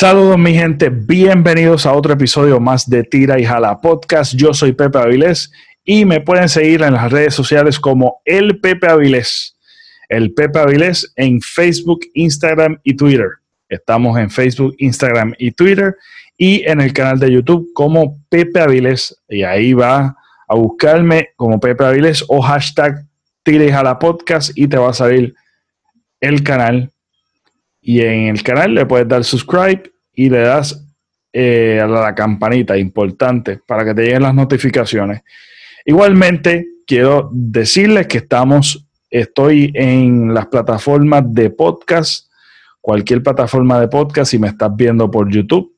Saludos mi gente, bienvenidos a otro episodio más de Tira y Jala Podcast. Yo soy Pepe Avilés y me pueden seguir en las redes sociales como El Pepe Avilés. El Pepe Avilés en Facebook, Instagram y Twitter. Estamos en Facebook, Instagram y Twitter y en el canal de YouTube como Pepe Avilés y ahí va a buscarme como Pepe Avilés o hashtag Tira y Jala Podcast y te va a salir el canal y en el canal le puedes dar subscribe y le das eh, a la campanita importante para que te lleguen las notificaciones. Igualmente, quiero decirles que estamos, estoy en las plataformas de podcast, cualquier plataforma de podcast, si me estás viendo por YouTube,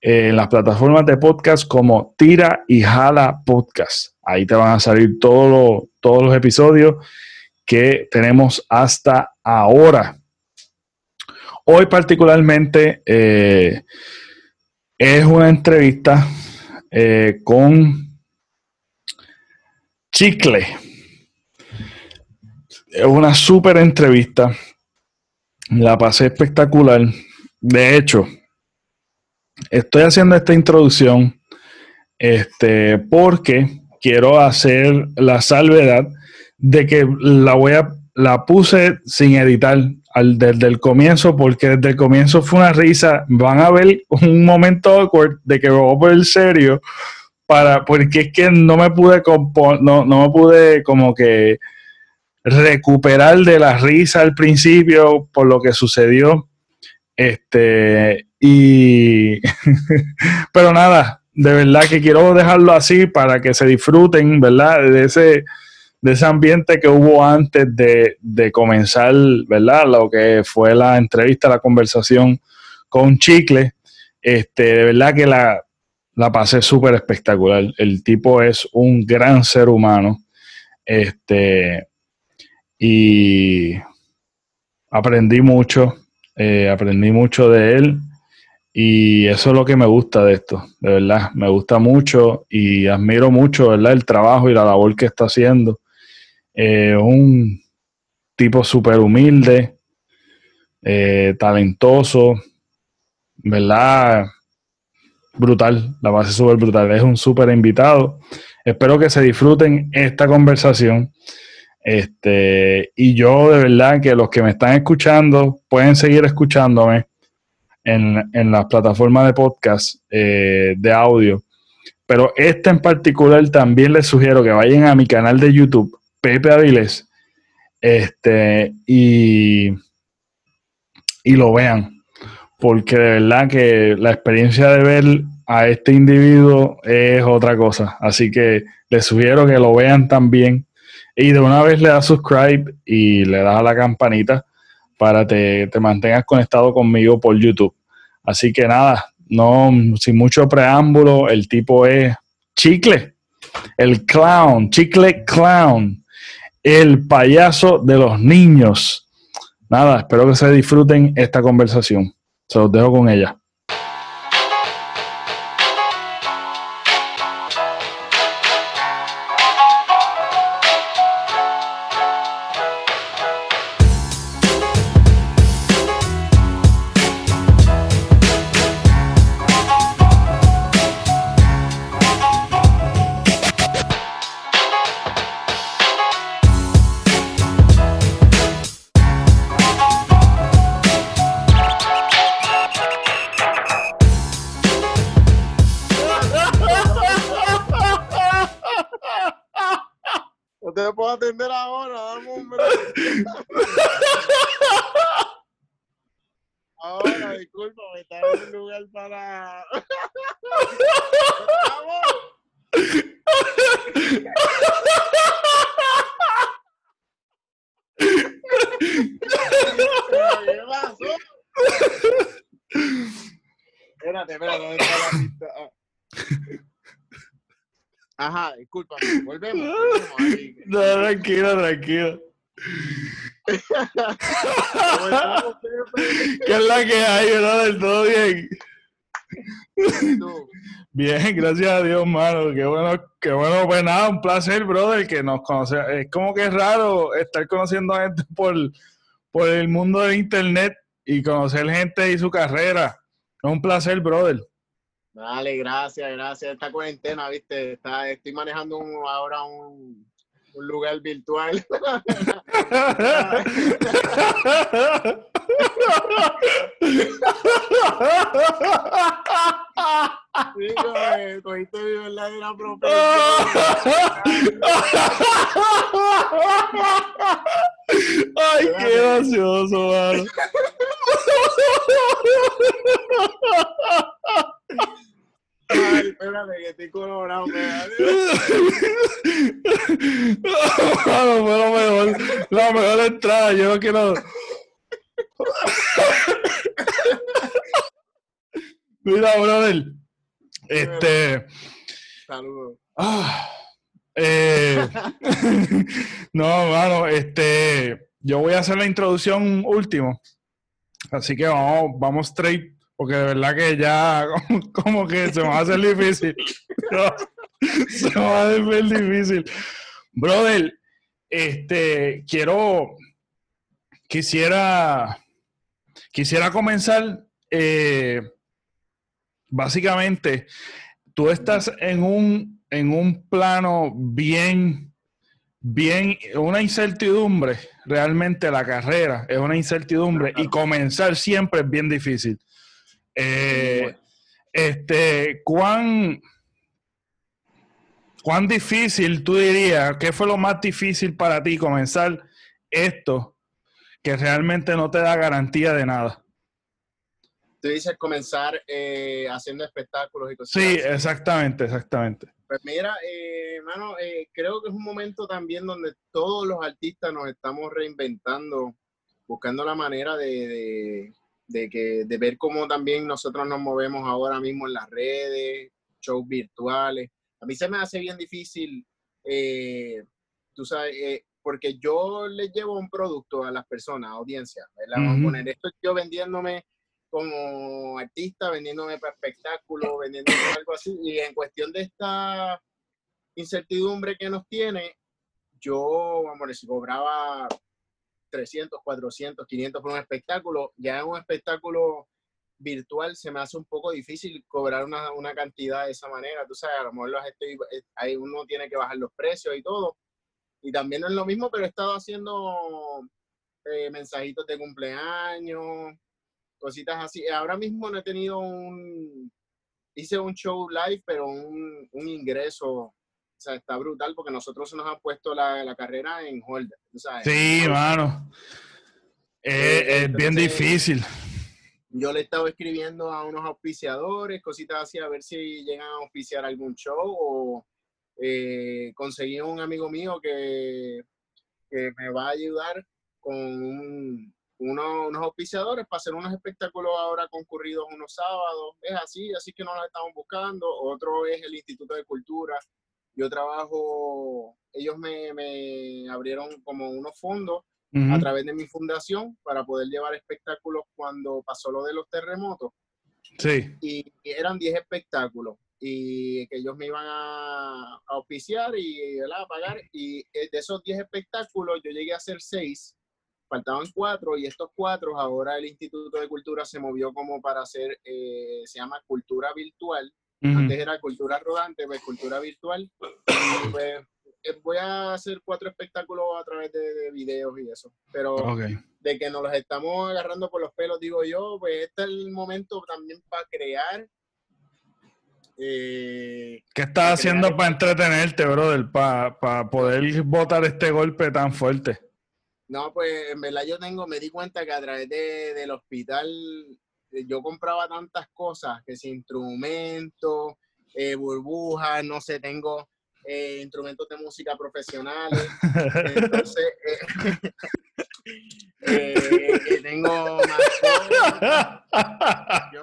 eh, en las plataformas de podcast como Tira y Jala Podcast. Ahí te van a salir todos todos los episodios que tenemos hasta ahora. Hoy particularmente eh, es una entrevista eh, con Chicle. Es una súper entrevista. La pasé espectacular. De hecho, estoy haciendo esta introducción este, porque quiero hacer la salvedad de que la voy a la puse sin editar desde el comienzo, porque desde el comienzo fue una risa. Van a ver un momento awkward de que me voy a poner serio, para, porque es que no me pude no, no me pude como que recuperar de la risa al principio por lo que sucedió. Este, y pero nada, de verdad que quiero dejarlo así para que se disfruten, ¿verdad? De ese de ese ambiente que hubo antes de, comenzar, ¿verdad? Lo que fue la entrevista, la conversación con Chicle. Este, de verdad que la, la pasé súper espectacular. El tipo es un gran ser humano. Este, y aprendí mucho, eh, aprendí mucho de él. Y eso es lo que me gusta de esto, de verdad. Me gusta mucho y admiro mucho, ¿verdad? El trabajo y la labor que está haciendo. Eh, un tipo súper humilde, eh, talentoso, ¿verdad? Brutal, la base súper brutal. Es un súper invitado. Espero que se disfruten esta conversación. Este, y yo de verdad que los que me están escuchando pueden seguir escuchándome en, en las plataformas de podcast eh, de audio. Pero este en particular también les sugiero que vayan a mi canal de YouTube Pepe Avilés, este, y, y lo vean, porque de verdad que la experiencia de ver a este individuo es otra cosa. Así que les sugiero que lo vean también. Y de una vez le das subscribe y le das a la campanita para que te mantengas conectado conmigo por YouTube. Así que nada, no, sin mucho preámbulo, el tipo es Chicle, el clown, Chicle Clown el payaso de los niños. Nada, espero que se disfruten esta conversación. Se los dejo con ella. Tranquilo, tranquilo. ¿Qué es la que hay, del ¿Todo bien? Bien, gracias a Dios, mano. Qué bueno, qué bueno. Pues nada, un placer, brother, que nos conoce. Es como que es raro estar conociendo a gente por, por el mundo de internet y conocer gente y su carrera Es un placer, brother. Dale, gracias, gracias. Esta cuarentena, viste, está, estoy manejando un, ahora un, un lugar virtual. Sí, coge- cogiste mi verdadera Ay, qué gracioso, mano. Ay, espérate, que estoy colorado. Mano, fue lo mejor, la mejor entrada. Yo no quiero. Mira, brother. Este. Saludos. Ah, eh, no, mano, este, yo voy a hacer la introducción último. Así que vamos, vamos straight, porque de verdad que ya como, como que se me va a hacer difícil. se me va a hacer difícil. Brother, este, quiero, quisiera, quisiera comenzar, eh, básicamente, tú estás en un, en un plano bien, bien, una incertidumbre. Realmente la carrera es una incertidumbre y comenzar siempre es bien difícil. Eh, este, ¿cuán, ¿cuán difícil tú dirías? ¿Qué fue lo más difícil para ti comenzar esto que realmente no te da garantía de nada? Tú dices comenzar eh, haciendo espectáculos y cosas Sí, así. exactamente, exactamente. Pues mira, eh, hermano, eh, creo que es un momento también donde todos los artistas nos estamos reinventando, buscando la manera de, de, de que, de ver cómo también nosotros nos movemos ahora mismo en las redes, shows virtuales. A mí se me hace bien difícil, eh, tú sabes, eh, porque yo les llevo un producto a las personas, audiencia, ¿verdad? Vamos a poner esto yo vendiéndome como artista, vendiéndome para espectáculo, vendiéndome algo así. Y en cuestión de esta incertidumbre que nos tiene, yo, vamos a si cobraba 300, 400, 500 por un espectáculo, ya en un espectáculo virtual se me hace un poco difícil cobrar una, una cantidad de esa manera. Tú sabes, a lo mejor estoy, eh, ahí uno tiene que bajar los precios y todo. Y también no es lo mismo, pero he estado haciendo eh, mensajitos de cumpleaños, cositas así. Ahora mismo no he tenido un, hice un show live, pero un, un ingreso, o sea, está brutal porque nosotros nos han puesto la, la carrera en hold. tú sabes. Sí, mano. Es, Eh, es bien difícil. Yo le he estado escribiendo a unos auspiciadores, cositas así, a ver si llegan a auspiciar algún show o eh, conseguí un amigo mío que, que me va a ayudar con un- uno- unos auspiciadores para hacer unos espectáculos ahora concurridos unos sábados. Es así, así que no los estamos buscando. Otro es el Instituto de Cultura. Yo trabajo, ellos me, me abrieron como unos fondos a través de mi fundación para poder llevar espectáculos cuando pasó lo de los terremotos Sí. y eran 10 espectáculos y que ellos me iban a, a auspiciar y ¿verdad? a pagar y eh, de esos 10 espectáculos yo llegué a hacer 6 faltaban 4 y estos 4 ahora el Instituto de Cultura se movió como para hacer eh, se llama cultura virtual Antes era cultura rodante pues cultura virtual y pues eh, voy a hacer cuatro espectáculos a través de, de videos y eso pero de que nos los estamos agarrando por los pelos, digo yo, pues este es el momento también para crear. eh, ¿Qué estás haciendo para entretenerte, brother? Para poder botar este golpe tan fuerte. no, pues en verdad yo tengo, me di cuenta que a través de- del hospital yo compraba tantas cosas, que si instrumentos, eh, burbujas, no sé, tengo eh, instrumentos de música profesionales. Entonces, eh, eh, tengo. Yo-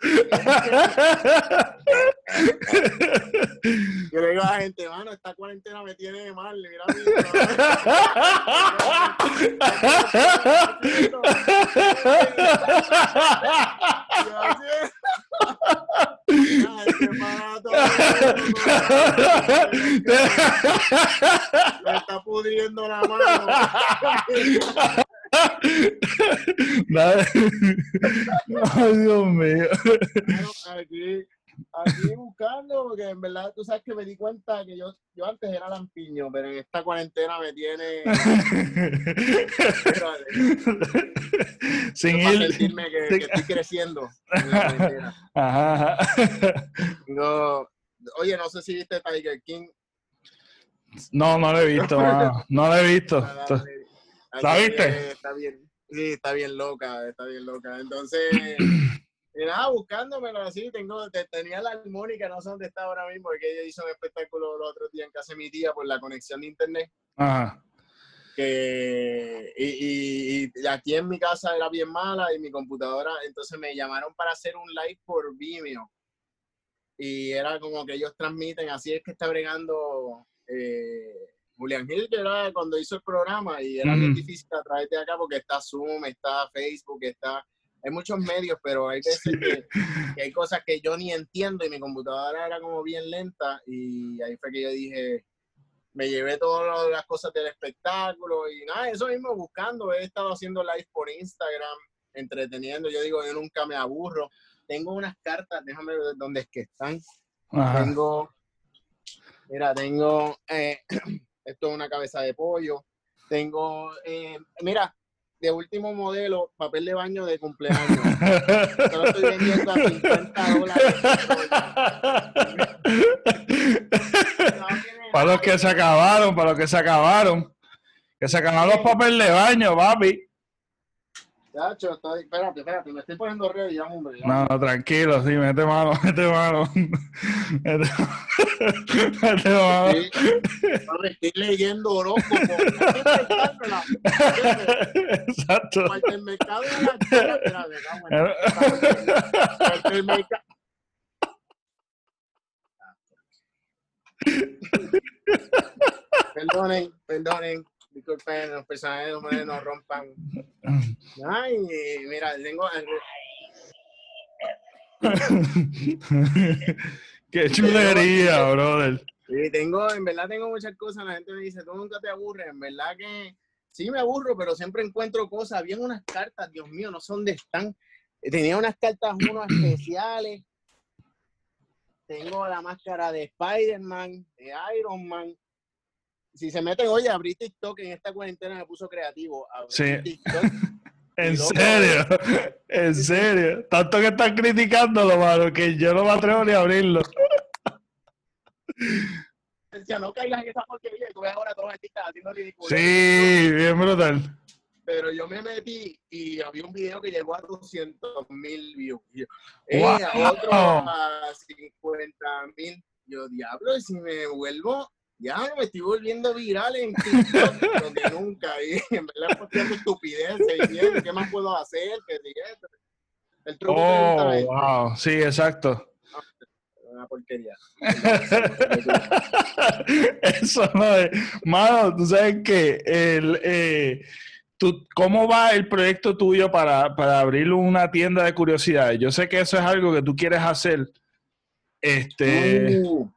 Yo le digo a la gente, mano, esta cuarentena me tiene mal. Mira mi Me está pudriendo la mano. Ay, Dios mío. aquí, aquí buscando, porque en verdad tú sabes que me di cuenta que yo, yo antes era lampiño, pero en esta cuarentena me tiene. Sin ir. sentirme que, que, estoy creciendo. Ajá. No, oye, no sé si viste Tiger King. No, no lo he visto, no lo he visto. ¿La viste? Está bien, sí, está bien loca, está bien loca. Entonces, y nada, buscándomelo así, tengo, tenía la armónica, no sé dónde está ahora mismo, porque ella hizo un espectáculo los otros días en casa de mi tía por la conexión de internet. Ajá. Que, y, y, aquí en mi casa era bien mala y mi computadora, entonces me llamaron para hacer un live por Vimeo. Y era como que ellos transmiten, así es que está bregando eh, Julián Gil, que era cuando hizo el programa, y era muy difícil a través de acá porque está Zoom, está Facebook, está hay muchos medios, pero hay veces que, hay cosas que yo ni entiendo y mi computadora era como bien lenta y ahí fue que yo dije, me llevé todas las cosas del espectáculo y nada, eso mismo buscando, he estado haciendo live por Instagram, entreteniendo, yo digo, yo nunca me aburro. Tengo unas cartas, déjame ver dónde es que están. Tengo, mira, tengo, eh, esto es una cabeza de pollo. Tengo, eh, mira, de último modelo, papel de baño de cumpleaños. Yo estoy vendiendo a 50 dólares. para los que se acabaron, para los que se acabaron. Que se acabaron los papeles de baño, papi. Chacho, estoy, espérate, espérate, me estoy poniendo ready ya, hombre. No, no, tranquilo, sí, mete mano, mete mano. Mete, mete mano. Sí, me estoy leyendo horóscopo. Exacto. Para el mercado de la tierra, espérate, Para el mercado. Perdonen, perdonen disculpen, los personajes no nos rompan. Ay, mira, tengo. Qué chulería, brother. Sí, tengo, en verdad tengo muchas cosas. La gente me dice, tú nunca te aburres. En verdad que sí me aburro, pero siempre encuentro cosas. Había unas cartas, Dios mío, no sé dónde están. Tenía unas cartas, unos especiales. Tengo la máscara de Spider-Man, de Iron Man si se meten, oye, abrí TikTok en esta cuarentena me puso creativo. sí. TikTok, en serio, en serio. Tanto que están criticándolo, mano, que yo no me atrevo ni a abrirlo. Decía, no caigas en esa porquería, tú ves ahora todos los artistas haciendo ridículo. Sí, bien brutal. Pero yo me metí y había un video que llegó a 200 mil views. Yo, eh, otro a 50 mil. Yo, diablo, y si me vuelvo ya me estoy volviendo viral en TikTok, que nunca. Y en verdad posteando estupideces y ¿qué más puedo hacer? El truco oh, wow. Sí, exacto. Una porquería. Eso no es. Mano, tú sabes que el, eh, tú, ¿cómo va el proyecto tuyo para, para abrir una tienda de curiosidades? Yo sé que eso es algo que tú quieres hacer. Este. Uh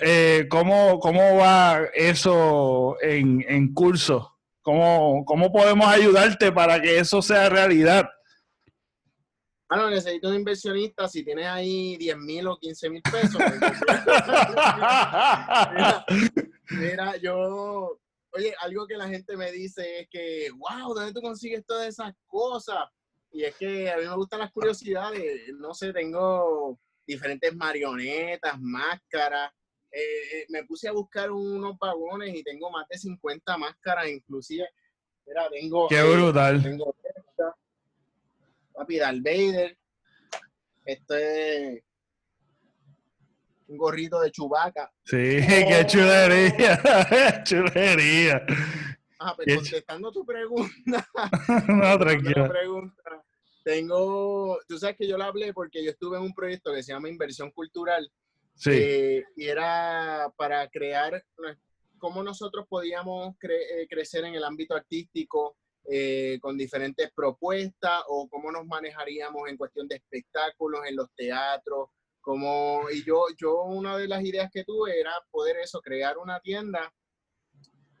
eh, ¿cómo, ¿Cómo va eso en, en curso? ¿Cómo, ¿Cómo podemos ayudarte para que eso sea realidad? Bueno, necesito un inversionista. Si tienes ahí 10 mil o 15 mil pesos. mira, yo. Oye, algo que la gente me dice es que, wow, ¿dónde tú consigues todas esas cosas? Y es que a mí me gustan las curiosidades. No sé, tengo diferentes marionetas, máscaras. Eh, eh, me puse a buscar unos vagones y tengo más de 50 máscaras, inclusive. Mira, tengo. Qué brutal. Tengo esta, papi, Darth Vader. Esto es un gorrito de chubaca. Sí, qué chulería. chulería. Ah, pues contestando tu pregunta. no, tranquilo. Pregunta, tengo, tú sabes que yo la hablé porque yo estuve en un proyecto que se llama Inversión Cultural. Sí. Eh, y era para crear cómo nosotros podíamos eh, crecer en el ámbito artístico eh, con diferentes propuestas o cómo nos manejaríamos en cuestión de espectáculos en los teatros. Como, y yo, yo una de las ideas que tuve era poder eso, crear una tienda,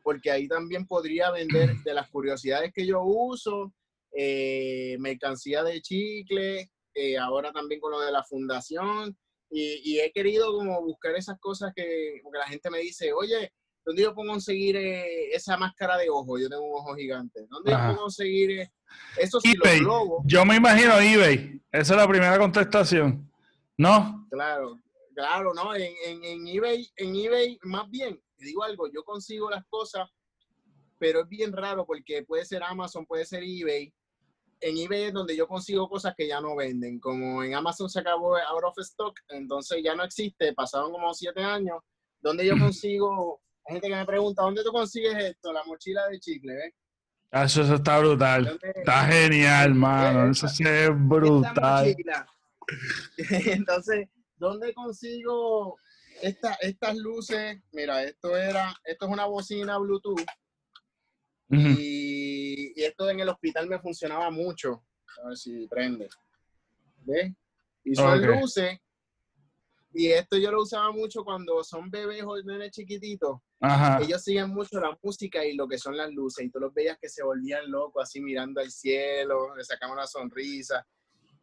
porque ahí también podría vender de las curiosidades que yo uso, eh, mercancía de chicle, eh, ahora también con lo de la fundación. Y, he querido como buscar esas cosas que, la gente me dice, oye, ¿dónde yo puedo conseguir eh, esa máscara de ojo? Yo tengo un ojo gigante. ¿Dónde yo puedo conseguir eso? Sí, los logos. Yo me imagino eBay. Esa es la primera contestación. ¿No? Claro, claro, ¿no? En, en, eBay, en eBay, más bien, te digo algo, yo consigo las cosas, pero es bien raro porque puede ser Amazon, puede ser eBay, en eBay es donde yo consigo cosas que ya no venden. Como en Amazon se acabó out of stock, entonces ya no existe. Pasaron como siete años. Donde yo consigo, hay gente que me pregunta, ¿dónde tú consigues esto? La mochila de chicle, ¿ves? Ah, eso, está brutal. Está genial, mano. Eso sí es brutal. Entonces, ¿dónde consigo esta, estas luces? Mira, esto era, esto es una bocina Bluetooth y, esto en el hospital me funcionaba mucho. A ver si prende. ¿Ves? Y son luces. Y esto yo lo usaba mucho cuando son bebés o nenes chiquititos. Ellos siguen mucho la música y lo que son las luces. Y tú los veías que se volvían locos, así mirando al cielo, le sacaban una sonrisa.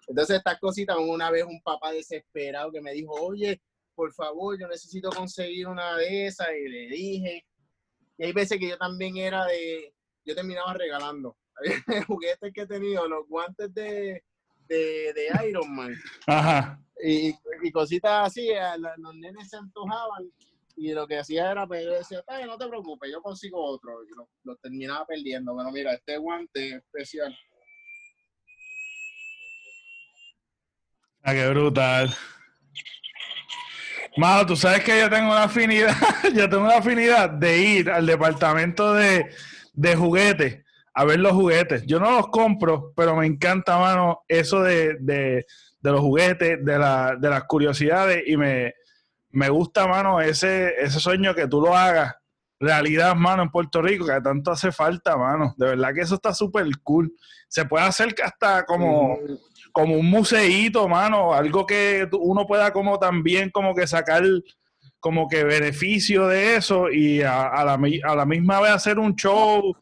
Entonces, estas cositas, una vez un papá desesperado que me dijo, oye, por favor, yo necesito conseguir una de esas. Y le dije. Y hay veces que yo también era de, yo terminaba regalando. Juguetes que he tenido, los guantes de, de, Iron Man. Ajá. Y, y cositas así, los nenes se antojaban y lo que hacía era, pues yo decía, no te preocupes, yo consigo otro. Y lo, terminaba perdiendo. Bueno, mira, este guante especial. Ah, qué brutal. Malo, tú sabes que yo tengo una afinidad, yo tengo una afinidad de ir al departamento de, de juguetes a ver los juguetes. Yo no los compro, pero me encanta, mano, eso de, de, los juguetes, de, la, de las curiosidades y me, me gusta, mano, ese, ese sueño que tú lo hagas realidad, mano, en Puerto Rico, que tanto hace falta, mano. De verdad que eso está súper cool. Se puede hacer hasta como, como un museíto, mano, algo que uno pueda como también como que sacar como que beneficio de eso y a, la, a la, misma vez hacer un show,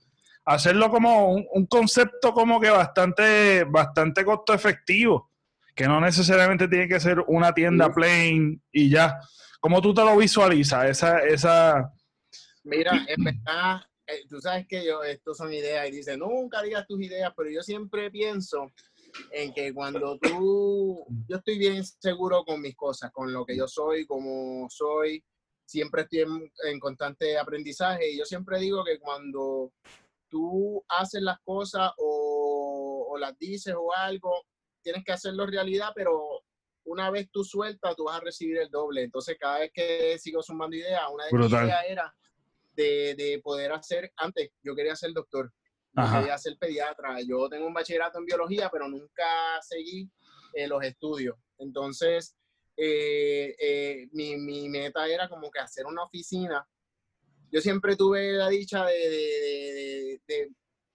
hacerlo como un, concepto como que bastante, bastante costo efectivo, que no necesariamente tiene que ser una tienda plain y ya. ¿Cómo tú te lo visualizas? Esa, esa... Mira, en verdad, eh, tú sabes que yo, esto son ideas y dice, nunca digas tus ideas, pero yo siempre pienso en que cuando tú, yo estoy bien seguro con mis cosas, con lo que yo soy, como soy, siempre estoy en, constante aprendizaje y yo siempre digo que cuando tú haces las cosas o, las dices o algo, tienes que hacerlo realidad, pero una vez tú sueltas, tú vas a recibir el doble. Entonces, cada vez que sigo sumando ideas, una de mis ideas era de, de, poder hacer, antes yo quería ser doctor, quería ser pediatra. Yo tengo un bachillerato en biología, pero nunca seguí eh, los estudios. Entonces, eh, eh, mi, mi, meta era como que hacer una oficina. Yo siempre tuve la dicha de, de, de,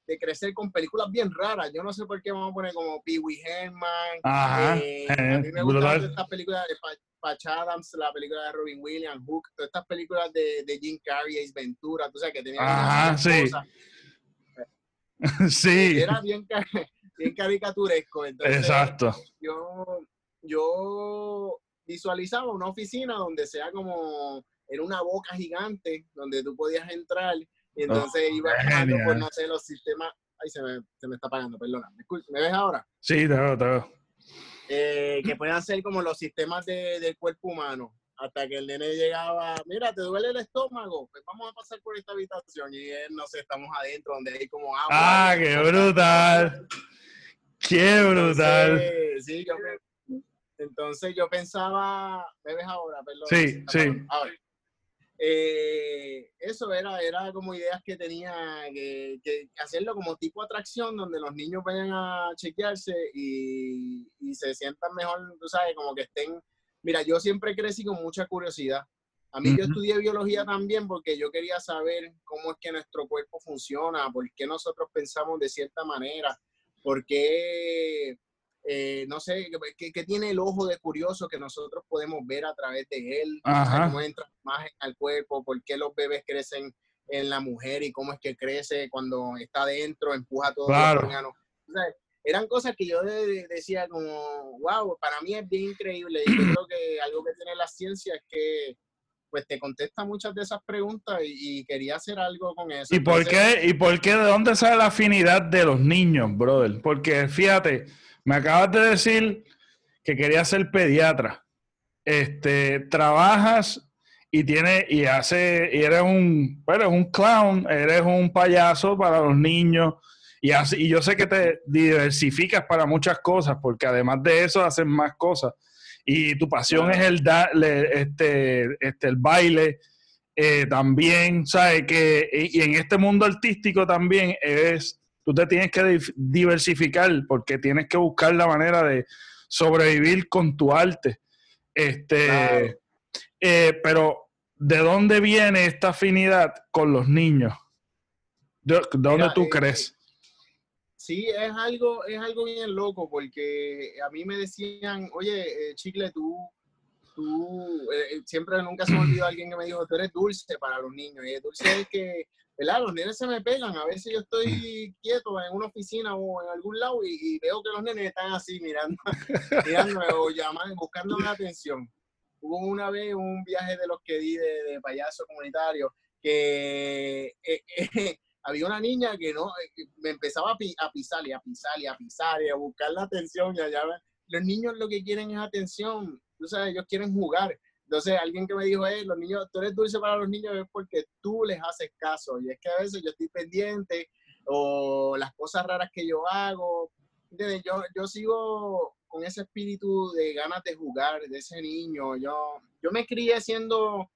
de crecer con películas bien raras. Yo no sé por qué vamos a poner como Pee Wee Herman. a mí me gustan estas películas de Patch Adams, la película de Robin Williams, Hook, todas estas películas de, de Jim Carrey, Ace Ventura, tú sabes que tenían Ajá, sí. cosas. sí. Era bien, bien caricaturesco. Entonces, Exacto. Yo, yo visualizaba una oficina donde sea como, era una boca gigante donde tú podías entrar y entonces oh, iba pasando por, no sé, los sistemas. Ay, se me, se me está apagando, perdona. ¿Me, ves ahora? Sí, te veo, te veo. Eh, que puedan ser como los sistemas de, del cuerpo humano hasta que el nene llegaba, mira, ¿te duele el estómago? Pues vamos a pasar por esta habitación y él, no sé, estamos adentro donde hay como agua. Ah, qué brutal. Qué brutal. Entonces, sí, yo, entonces yo pensaba, ¿me ves ahora? Perdón. Sí, sí. Eh, eso era, era como ideas que tenía, que, que, hacerlo como tipo atracción, donde los niños vayan a chequearse y, y se sientan mejor, tú sabes, como que estén Mira, yo siempre crecí con mucha curiosidad. A mí yo estudié biología también porque yo quería saber cómo es que nuestro cuerpo funciona, por qué nosotros pensamos de cierta manera, por qué, eh, no sé, qué, tiene el ojo de curioso que nosotros podemos ver a través de él, cómo entra más al cuerpo, por qué los bebés crecen en la mujer y cómo es que crece cuando está adentro, empuja todo claro. los órganos. Eran cosas que yo decía como, wow, para mí es bien increíble. Y yo creo que algo que tiene la ciencia es que pues te contesta muchas de esas preguntas y, quería hacer algo con eso. ¿Y por qué? ¿Y por qué? ¿De dónde sale la afinidad de los niños, brother? Porque fíjate, me acabas de decir que querías ser pediatra. Este, trabajas y tiene y hace y eres un, eres un clown, eres un payaso para los niños y, así, y yo sé que te diversificas para muchas cosas porque además de eso haces más cosas y tu pasión es el, este, este, el baile eh, también, ¿sabes? Que, y en este mundo artístico también es, tú te tienes que diversificar porque tienes que buscar la manera de sobrevivir con tu arte. Este, eh, pero, ¿de dónde viene esta afinidad con los niños? ¿De, dónde tú eh, crees? Sí, es algo, es algo bien loco porque a mí me decían, oye, eh, Chicle, tú, tú, eh, eh, siempre nunca se me olvidó alguien que me dijo, tú eres dulce para los niños. Y el dulce es que, ¿verdad? Los nenes se me pegan. A veces yo estoy quieto en una oficina o en algún lado y, veo que los nenes están así mirando, mirándome o llamando, buscando la atención. Hubo una vez un viaje de los que di de, payaso comunitario que había una niña que no, eh, me empezaba a, pisar y a pisar y a pisar y a buscar la atención y allá los niños lo que quieren es atención, tú sabes, ellos quieren jugar. Entonces, alguien que me dijo, hey, los niños, tú eres dulce para los niños es porque tú les haces caso. Y es que a veces yo estoy pendiente o las cosas raras que yo hago. Yo, yo sigo con ese espíritu de ganas de jugar, de ese niño. Yo, yo me crié siendo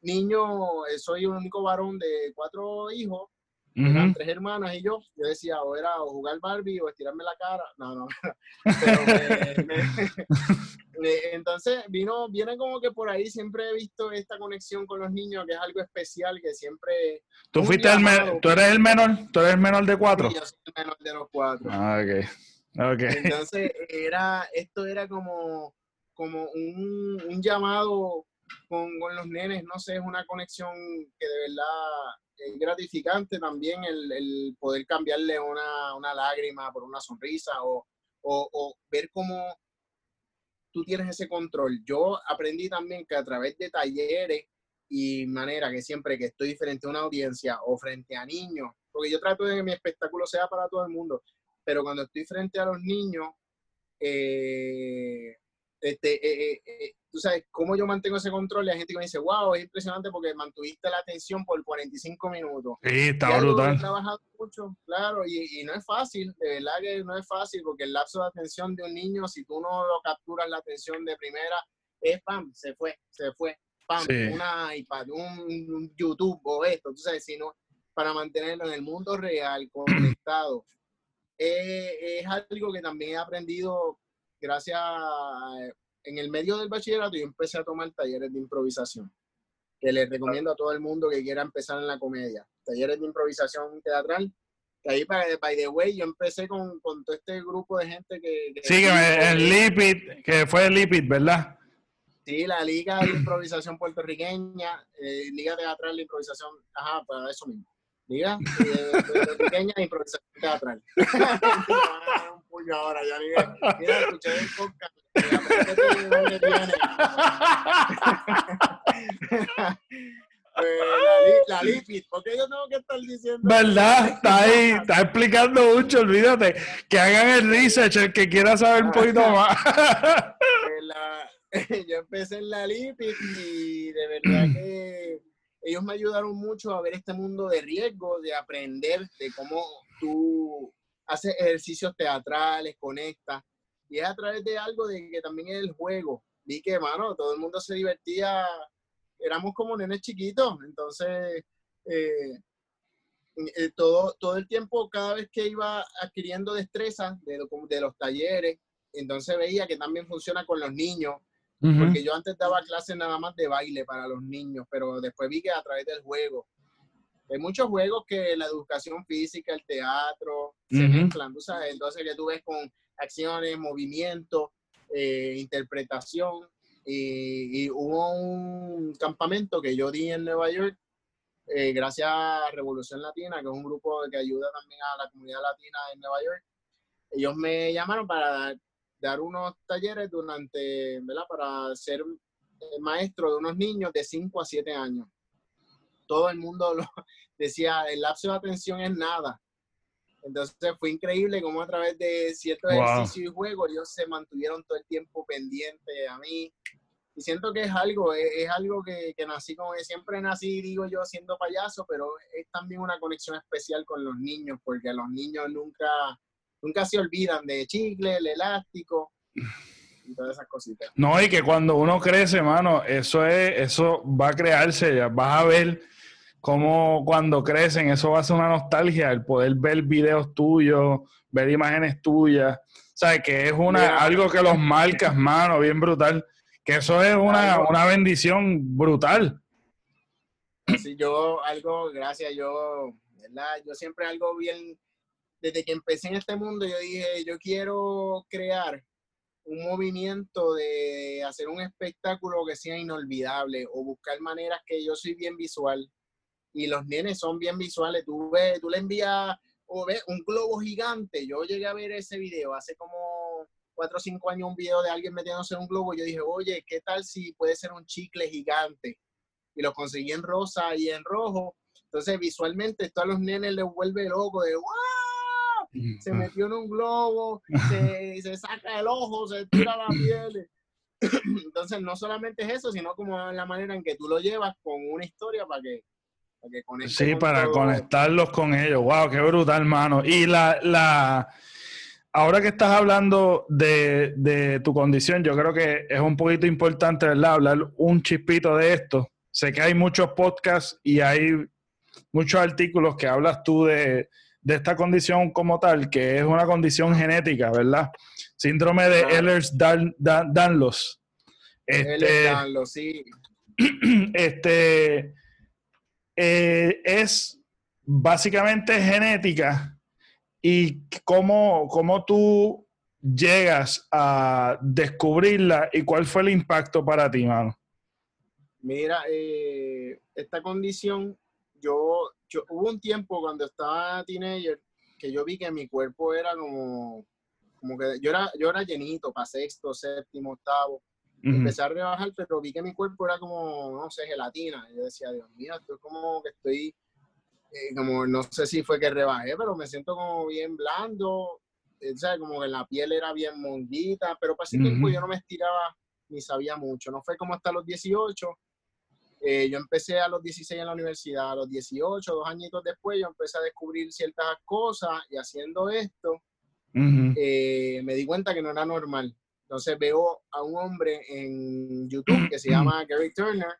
niño, eh, soy un único varón de cuatro hijos eran tres hermanas y yo. Yo decía, o era o jugar Barbie o estirarme la cara. No, no. entonces, vino, viene como que por ahí siempre he visto esta conexión con los niños, que es algo especial, que siempre... ¿Tú fuiste el menor? ¿Tú eres el menor? ¿Tú eres el menor de cuatro? Yo soy el menor de los cuatro. Ah, ok. okay. Entonces, era, esto era como, como un, un llamado con, con, los nenes, no sé, es una conexión que de verdad es gratificante también el, poder cambiarle una, lágrima por una sonrisa o, ver cómo tú tienes ese control. Yo aprendí también que a través de talleres y manera que siempre que estoy frente a una audiencia o frente a niños, porque yo trato de que mi espectáculo sea para todo el mundo, pero cuando estoy frente a los niños, eh, este, eh, eh, eh, tú sabes, cómo yo mantengo ese control hay gente que me dice, wow, es impresionante porque mantuviste la atención por 45 minutos. Sí, está brutal. He trabajado mucho, claro, y, y, no es fácil, de verdad que no es fácil porque el lapso de atención de un niño, si tú no lo capturas la atención de primera, es pam, se fue, se fue, pam, una iPad, un, YouTube o esto, tú sabes, sino para mantenerlo en el mundo real, conectado. es algo que también he aprendido gracias en el medio del bachillerato yo empecé a tomar talleres de improvisación, que les recomiendo a todo el mundo que quiera empezar en la comedia. Talleres de improvisación teatral. Que ahí, by the way, yo empecé con, con todo este grupo de gente que... sí, que el Lipid, que fue el Lipid, ¿verdad? Sí, la Liga de Improvisación Puertorriqueña, eh, Liga Teatral de Improvisación, ajá, para eso mismo. Liga eh, Puertorriqueña de Improvisación Teatral. puño ahora, ya ni Mira, escuché el podcast. Pues, la, la lipid, porque yo tengo que estar diciendo. ¿Verdad? Está ahí, está explicando mucho, olvídate. Que hagan el research, el que quiera saber un poquito más. Pues yo empecé en la lipid y de verdad que ellos me ayudaron mucho a ver este mundo de riesgo, de aprender de cómo tú hace ejercicios teatrales, conecta. Y es a través de algo de que también es el juego. Vi que, mano, todo el mundo se divertía. Éramos como nenes chiquitos. Entonces, eh, eh, todo, todo el tiempo, cada vez que iba adquiriendo destreza de, de los talleres, entonces veía que también funciona con los niños. Porque yo antes daba clases nada más de baile para los niños, pero después vi que a través del juego hay muchos juegos que la educación física, el teatro, se mezclan, sabes? Entonces que tú ves con acciones, movimiento, eh, interpretación. Y, hubo un campamento que yo di en Nueva York, eh, gracias a Revolución Latina, que es un grupo que ayuda también a la comunidad latina en Nueva York. ellos me llamaron para dar, unos talleres durante, ¿verdad? Para ser eh, maestro de unos niños de 5 a 7 años. Todo el mundo lo decía, el lapso de atención es nada. Entonces fue increíble como a través de ciertos ejercicios y juegos ellos se mantuvieron todo el tiempo pendientes a mí. Y siento que es algo, es, algo que, que, nací como siempre nací, digo yo, siendo payaso, pero es también una conexión especial con los niños, porque los niños nunca, nunca se olvidan de chicle, el elástico y todas esas cositas. No, y que cuando uno crece, mano, eso es, eso va a crearse, vas a ver cómo cuando crecen, eso va a ser una nostalgia, el poder ver videos tuyos, ver imágenes tuyas, sabes que es una, algo que los marcas, mano, bien brutal, que eso es una, una bendición brutal. Sí, yo algo, gracias, yo, ¿verdad? Yo siempre algo bien, desde que empecé en este mundo, yo dije, yo quiero crear un movimiento de hacer un espectáculo que sea inolvidable o buscar maneras que yo soy bien visual y los nenes son bien visuales. Tú ves, tú le envías o ves un globo gigante. Yo llegué a ver ese video hace como cuatro o cinco años, un video de alguien metiéndose en un globo. Yo dije, oye, ¿qué tal si puede ser un chicle gigante? Y lo conseguí en rosa y en rojo. Entonces, visualmente, esto a los nenes les vuelve loco de ¡wow! Se metió en un globo, se, se saca el ojo, se tira la piel. Entonces, no solamente es eso, sino como la manera en que tú lo llevas con una historia para que, para que Sí, para conectarlos con ellos. ¡Wow! ¡Qué brutal, hermano! Y la, la, ahora que estás hablando de, de, tu condición, yo creo que es un poquito importante, ¿verdad? Hablar un chispito de esto. Sé que hay muchos podcasts y hay muchos artículos que hablas tú de, esta condición como tal, que es una condición genética, ¿verdad? Síndrome de Ehlers-Danlos. Este, Danlos, sí. Este eh, es básicamente genética y cómo, cómo tú llegas a descubrirla y cuál fue el impacto para ti, mano. Mira, eh, esta condición, yo, yo, hubo un tiempo cuando estaba teenager que yo vi que mi cuerpo era como, como que yo era, yo era llenito para sexto, séptimo, octavo. Empecé a rebajar, pero vi que mi cuerpo era como, no sé, gelatina. Y yo decía, Dios mío, estoy como que estoy, eh, como, no sé si fue que rebajé, pero me siento como bien blando. Eh, o sea, como que la piel era bien mondita, pero para ese tiempo yo no me estiraba ni sabía mucho. No fue como hasta los 18 eh, yo empecé a los 16 en la universidad, a los 18, dos añitos después, yo empecé a descubrir ciertas cosas y haciendo esto, eh, me di cuenta que no era normal. Entonces veo a un hombre en YouTube que se llama Gary Turner.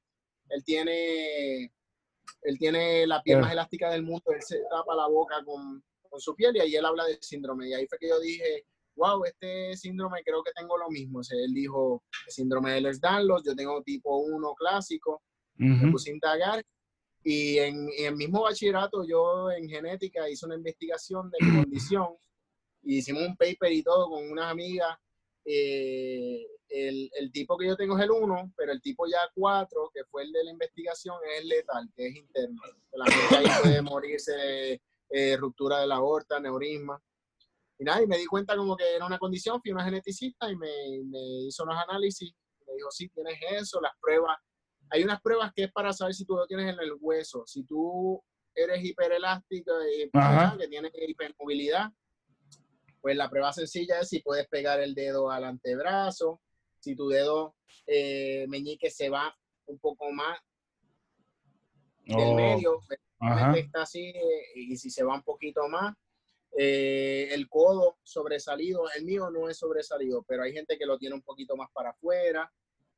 Él tiene, él tiene la piel más elástica del mundo, él se tapa la boca con, con su piel y ahí él habla del síndrome. Y ahí fue que yo dije, wow, este síndrome creo que tengo lo mismo. O sea, él dijo, síndrome de Ehlers-Danlos, yo tengo tipo 1 clásico me puse a indagar y en, el mismo bachillerato yo en genética hice una investigación de mi condición y hicimos un paper y todo con unas amigas. Eh, el, el, tipo que yo tengo es el 1, pero el tipo ya 4, que fue el de la investigación, es letal, que es interno. La gente ahí puede morirse de eh, ruptura de la aorta, neurisma. Y nada, y me di cuenta como que era una condición, fui una geneticista y me, me hizo unos análisis. Me dijo, sí, tienes eso, las pruebas hay unas pruebas que es para saber si tú lo tienes en el hueso. Si tú eres hiperelástico y que tienes hipermovilidad, pues la prueba sencilla es si puedes pegar el dedo al antebrazo, si tu dedo eh, meñique se va un poco más del oh. medio, pues, está así, eh, y si se va un poquito más, eh, el codo sobresalido, el mío no es sobresalido, pero hay gente que lo tiene un poquito más para afuera.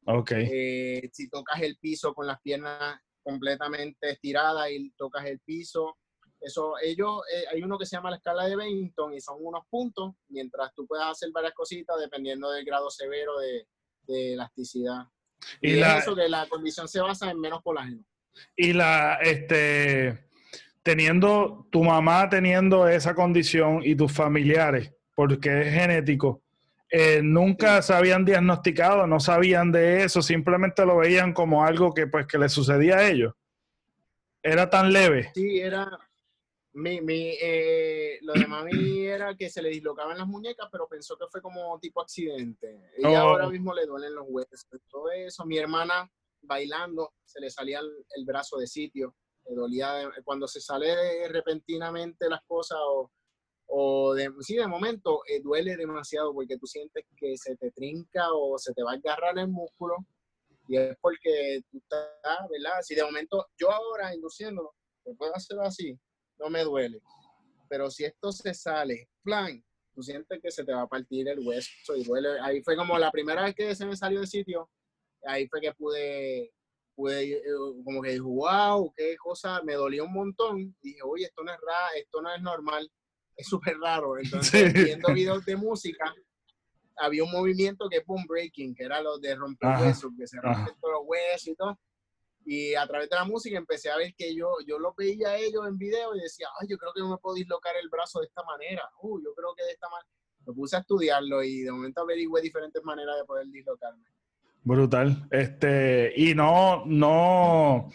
Okay. Eh, si tocas el piso con las piernas completamente estiradas y tocas el piso, eso, ellos, eh, hay uno que se llama la escala de Bennington y son unos puntos, mientras tú puedas hacer varias cositas dependiendo del grado severo de, elasticidad. Y, eso que la condición se basa en menos colágeno. Y la, este, teniendo, tu mamá teniendo esa condición y tus familiares, porque es genético, eh, nunca se habían diagnosticado, no sabían de eso, simplemente lo veían como algo que pues que le sucedía a ellos. Era tan leve. Sí, era, Mi, mi, eh, lo de mami era que se le dislocaban las muñecas, pero pensó que fue como tipo accidente. Ella Oh. ahora mismo le duelen los huesos, todo eso. Mi hermana bailando, se le salía el, el brazo de sitio, le dolía de- cuando se sale de- repentinamente las cosas o, o de, sí, de momento eh, duele demasiado porque tú sientes que se te trinca o se te va a agarrar el músculo y es porque tú estás, ¿verdad? Si de momento yo ahora induciéndolo, lo puedo hacer así, no me duele. Pero si esto se sale, plan, tú sientes que se te va a partir el hueso y duele. Ahí fue como la primera vez que se me salió del sitio, ahí fue que pude, pude eh, como que dijo, wow, qué cosa, me dolió un montón. Dije, oye, esto no es raro, esto no es normal, es súper raro. Entonces, Sí. viendo videos de música, había un movimiento que es boom breaking, que era lo de romper Ajá. huesos, que se rompen todos los huesos y todo. Y a través de la música empecé a ver que yo, yo lo veía a ellos en video y decía, ay, yo creo que no me puedo dislocar el brazo de esta manera. Uh, yo creo que de esta manera. Me puse a estudiarlo y de momento averigüé diferentes maneras de poder dislocarme. Brutal. Este, y no, no,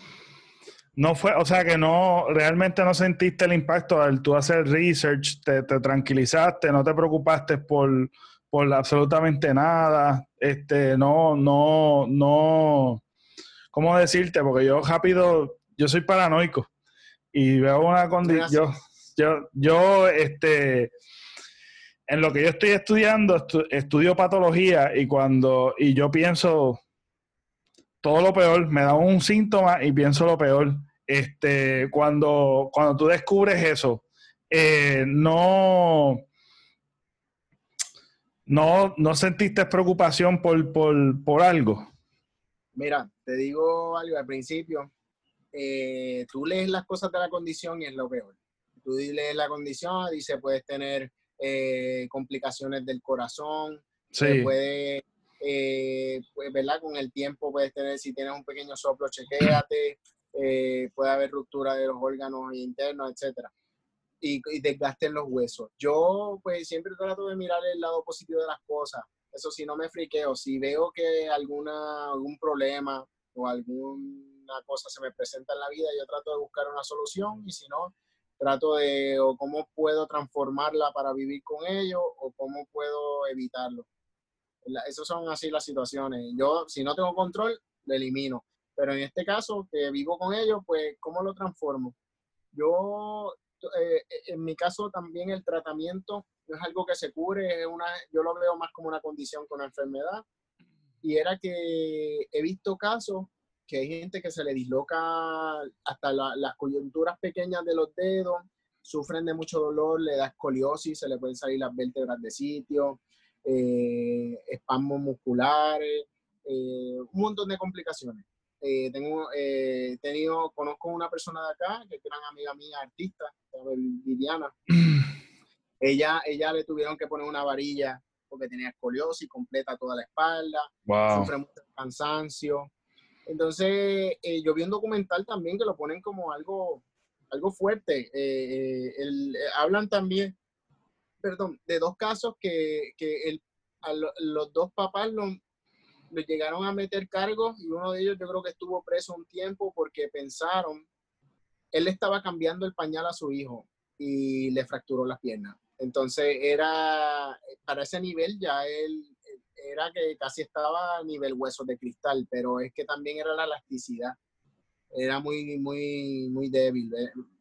no fue, o sea que no, realmente no sentiste el impacto al tú hacer research, te, te tranquilizaste, no te preocupaste por, por absolutamente nada. Este, no, no, no, ¿cómo decirte? Porque yo rápido, yo soy paranoico y veo una condición, yo, yo, yo, este, en lo que yo estoy estudiando, estu- estudio patología y cuando, y yo pienso todo lo peor, me da un síntoma y pienso lo peor. Este, cuando, cuando tú descubres eso, eh, no, no, no sentiste preocupación por, por, por algo. Mira, te digo algo al principio. eh, tú lees las cosas de la condición y es lo peor. Tú lees la condición, dice puedes tener eh, complicaciones del corazón, Sí, puede, eh, pues, ¿verdad? Con el tiempo puedes tener, si tienes un pequeño soplo, chequéate, eh, puede haber ruptura de los órganos internos, etcétera. Y, y desgaste en los huesos. Yo, pues, siempre trato de mirar el lado positivo de las cosas. Eso sí, no me friqueo. Si veo que alguna, algún problema o alguna cosa se me presenta en la vida, yo trato de buscar una solución y si no, trato de o cómo puedo transformarla para vivir con ello o cómo puedo evitarlo. Esas son así las situaciones. Yo, si no tengo control, lo elimino. Pero en este caso, que vivo con ellos, pues, ¿cómo lo transformo? Yo, eh, en mi caso, también el tratamiento no es algo que se cure, es una, yo lo veo más como una condición con una enfermedad. Y era que he visto casos que hay gente que se le disloca hasta la- las coyunturas pequeñas de los dedos, sufren de mucho dolor, le da escoliosis, se le pueden salir las vértebras de sitio, eh, espasmos musculares, eh, un montón de complicaciones. Eh, tengo, eh, tenido, conozco una persona de acá, que es gran amiga mía, artista, Viviana. Ella, ella le tuvieron que poner una varilla porque tenía escoliosis, completa toda la espalda, wow. sufre mucho cansancio. Entonces, eh, yo vi un documental también que lo ponen como algo, algo fuerte. Eh, el- hablan también, perdón, de dos casos que, que el- a lo- los dos papás lo, lo llegaron a meter cargos y uno de ellos yo creo que estuvo preso un tiempo porque pensaron, él le estaba cambiando el pañal a su hijo y le fracturó las piernas. Entonces era, para ese nivel ya él era que casi estaba a nivel huesos de cristal, pero es que también era la elasticidad. Era muy, muy, muy débil.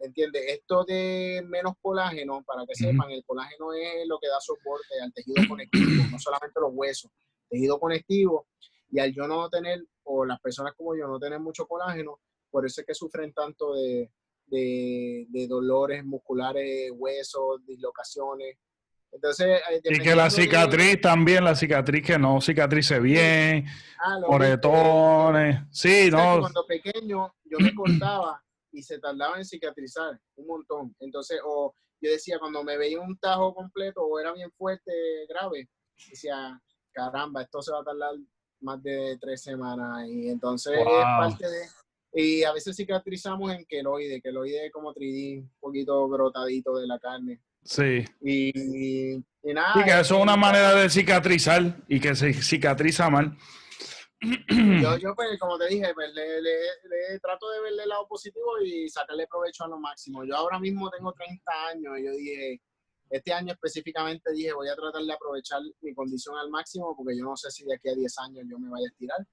¿Entiendes? Esto de menos colágeno, para que sepan, el colágeno es lo que da soporte al tejido conectivo, no solamente los huesos, tejido conectivo. Y al yo no tener, o las personas como yo no tener mucho colágeno, por eso es que sufren tanto de, de, de dolores musculares, huesos, dislocaciones. Entonces, eh, Y que la de- cicatriz también, la cicatriz que no cicatrice bien, Ah, moretones. Sí, O sea, que no. cuando pequeño yo me cortaba y se tardaba en cicatrizar un montón. Entonces, o yo decía, cuando me veía un tajo completo o era bien fuerte, grave, decía, caramba, esto se va a tardar más de tres semanas. Y entonces es parte de... Y a veces cicatrizamos en queloide, queloide es como 3D, un poquito brotadito de la carne. Sí. Y, y nada. Y que eso es una manera de cicatrizar y que se cicatriza mal. yo, yo, pues, como te dije, pues, le, le, trato de verle el lado positivo y sacarle provecho a lo máximo. Yo ahora mismo tengo 30 años y yo dije, este año específicamente dije, voy a tratar de aprovechar mi condición al máximo porque yo no sé si de aquí a 10 años yo me vaya a estirar,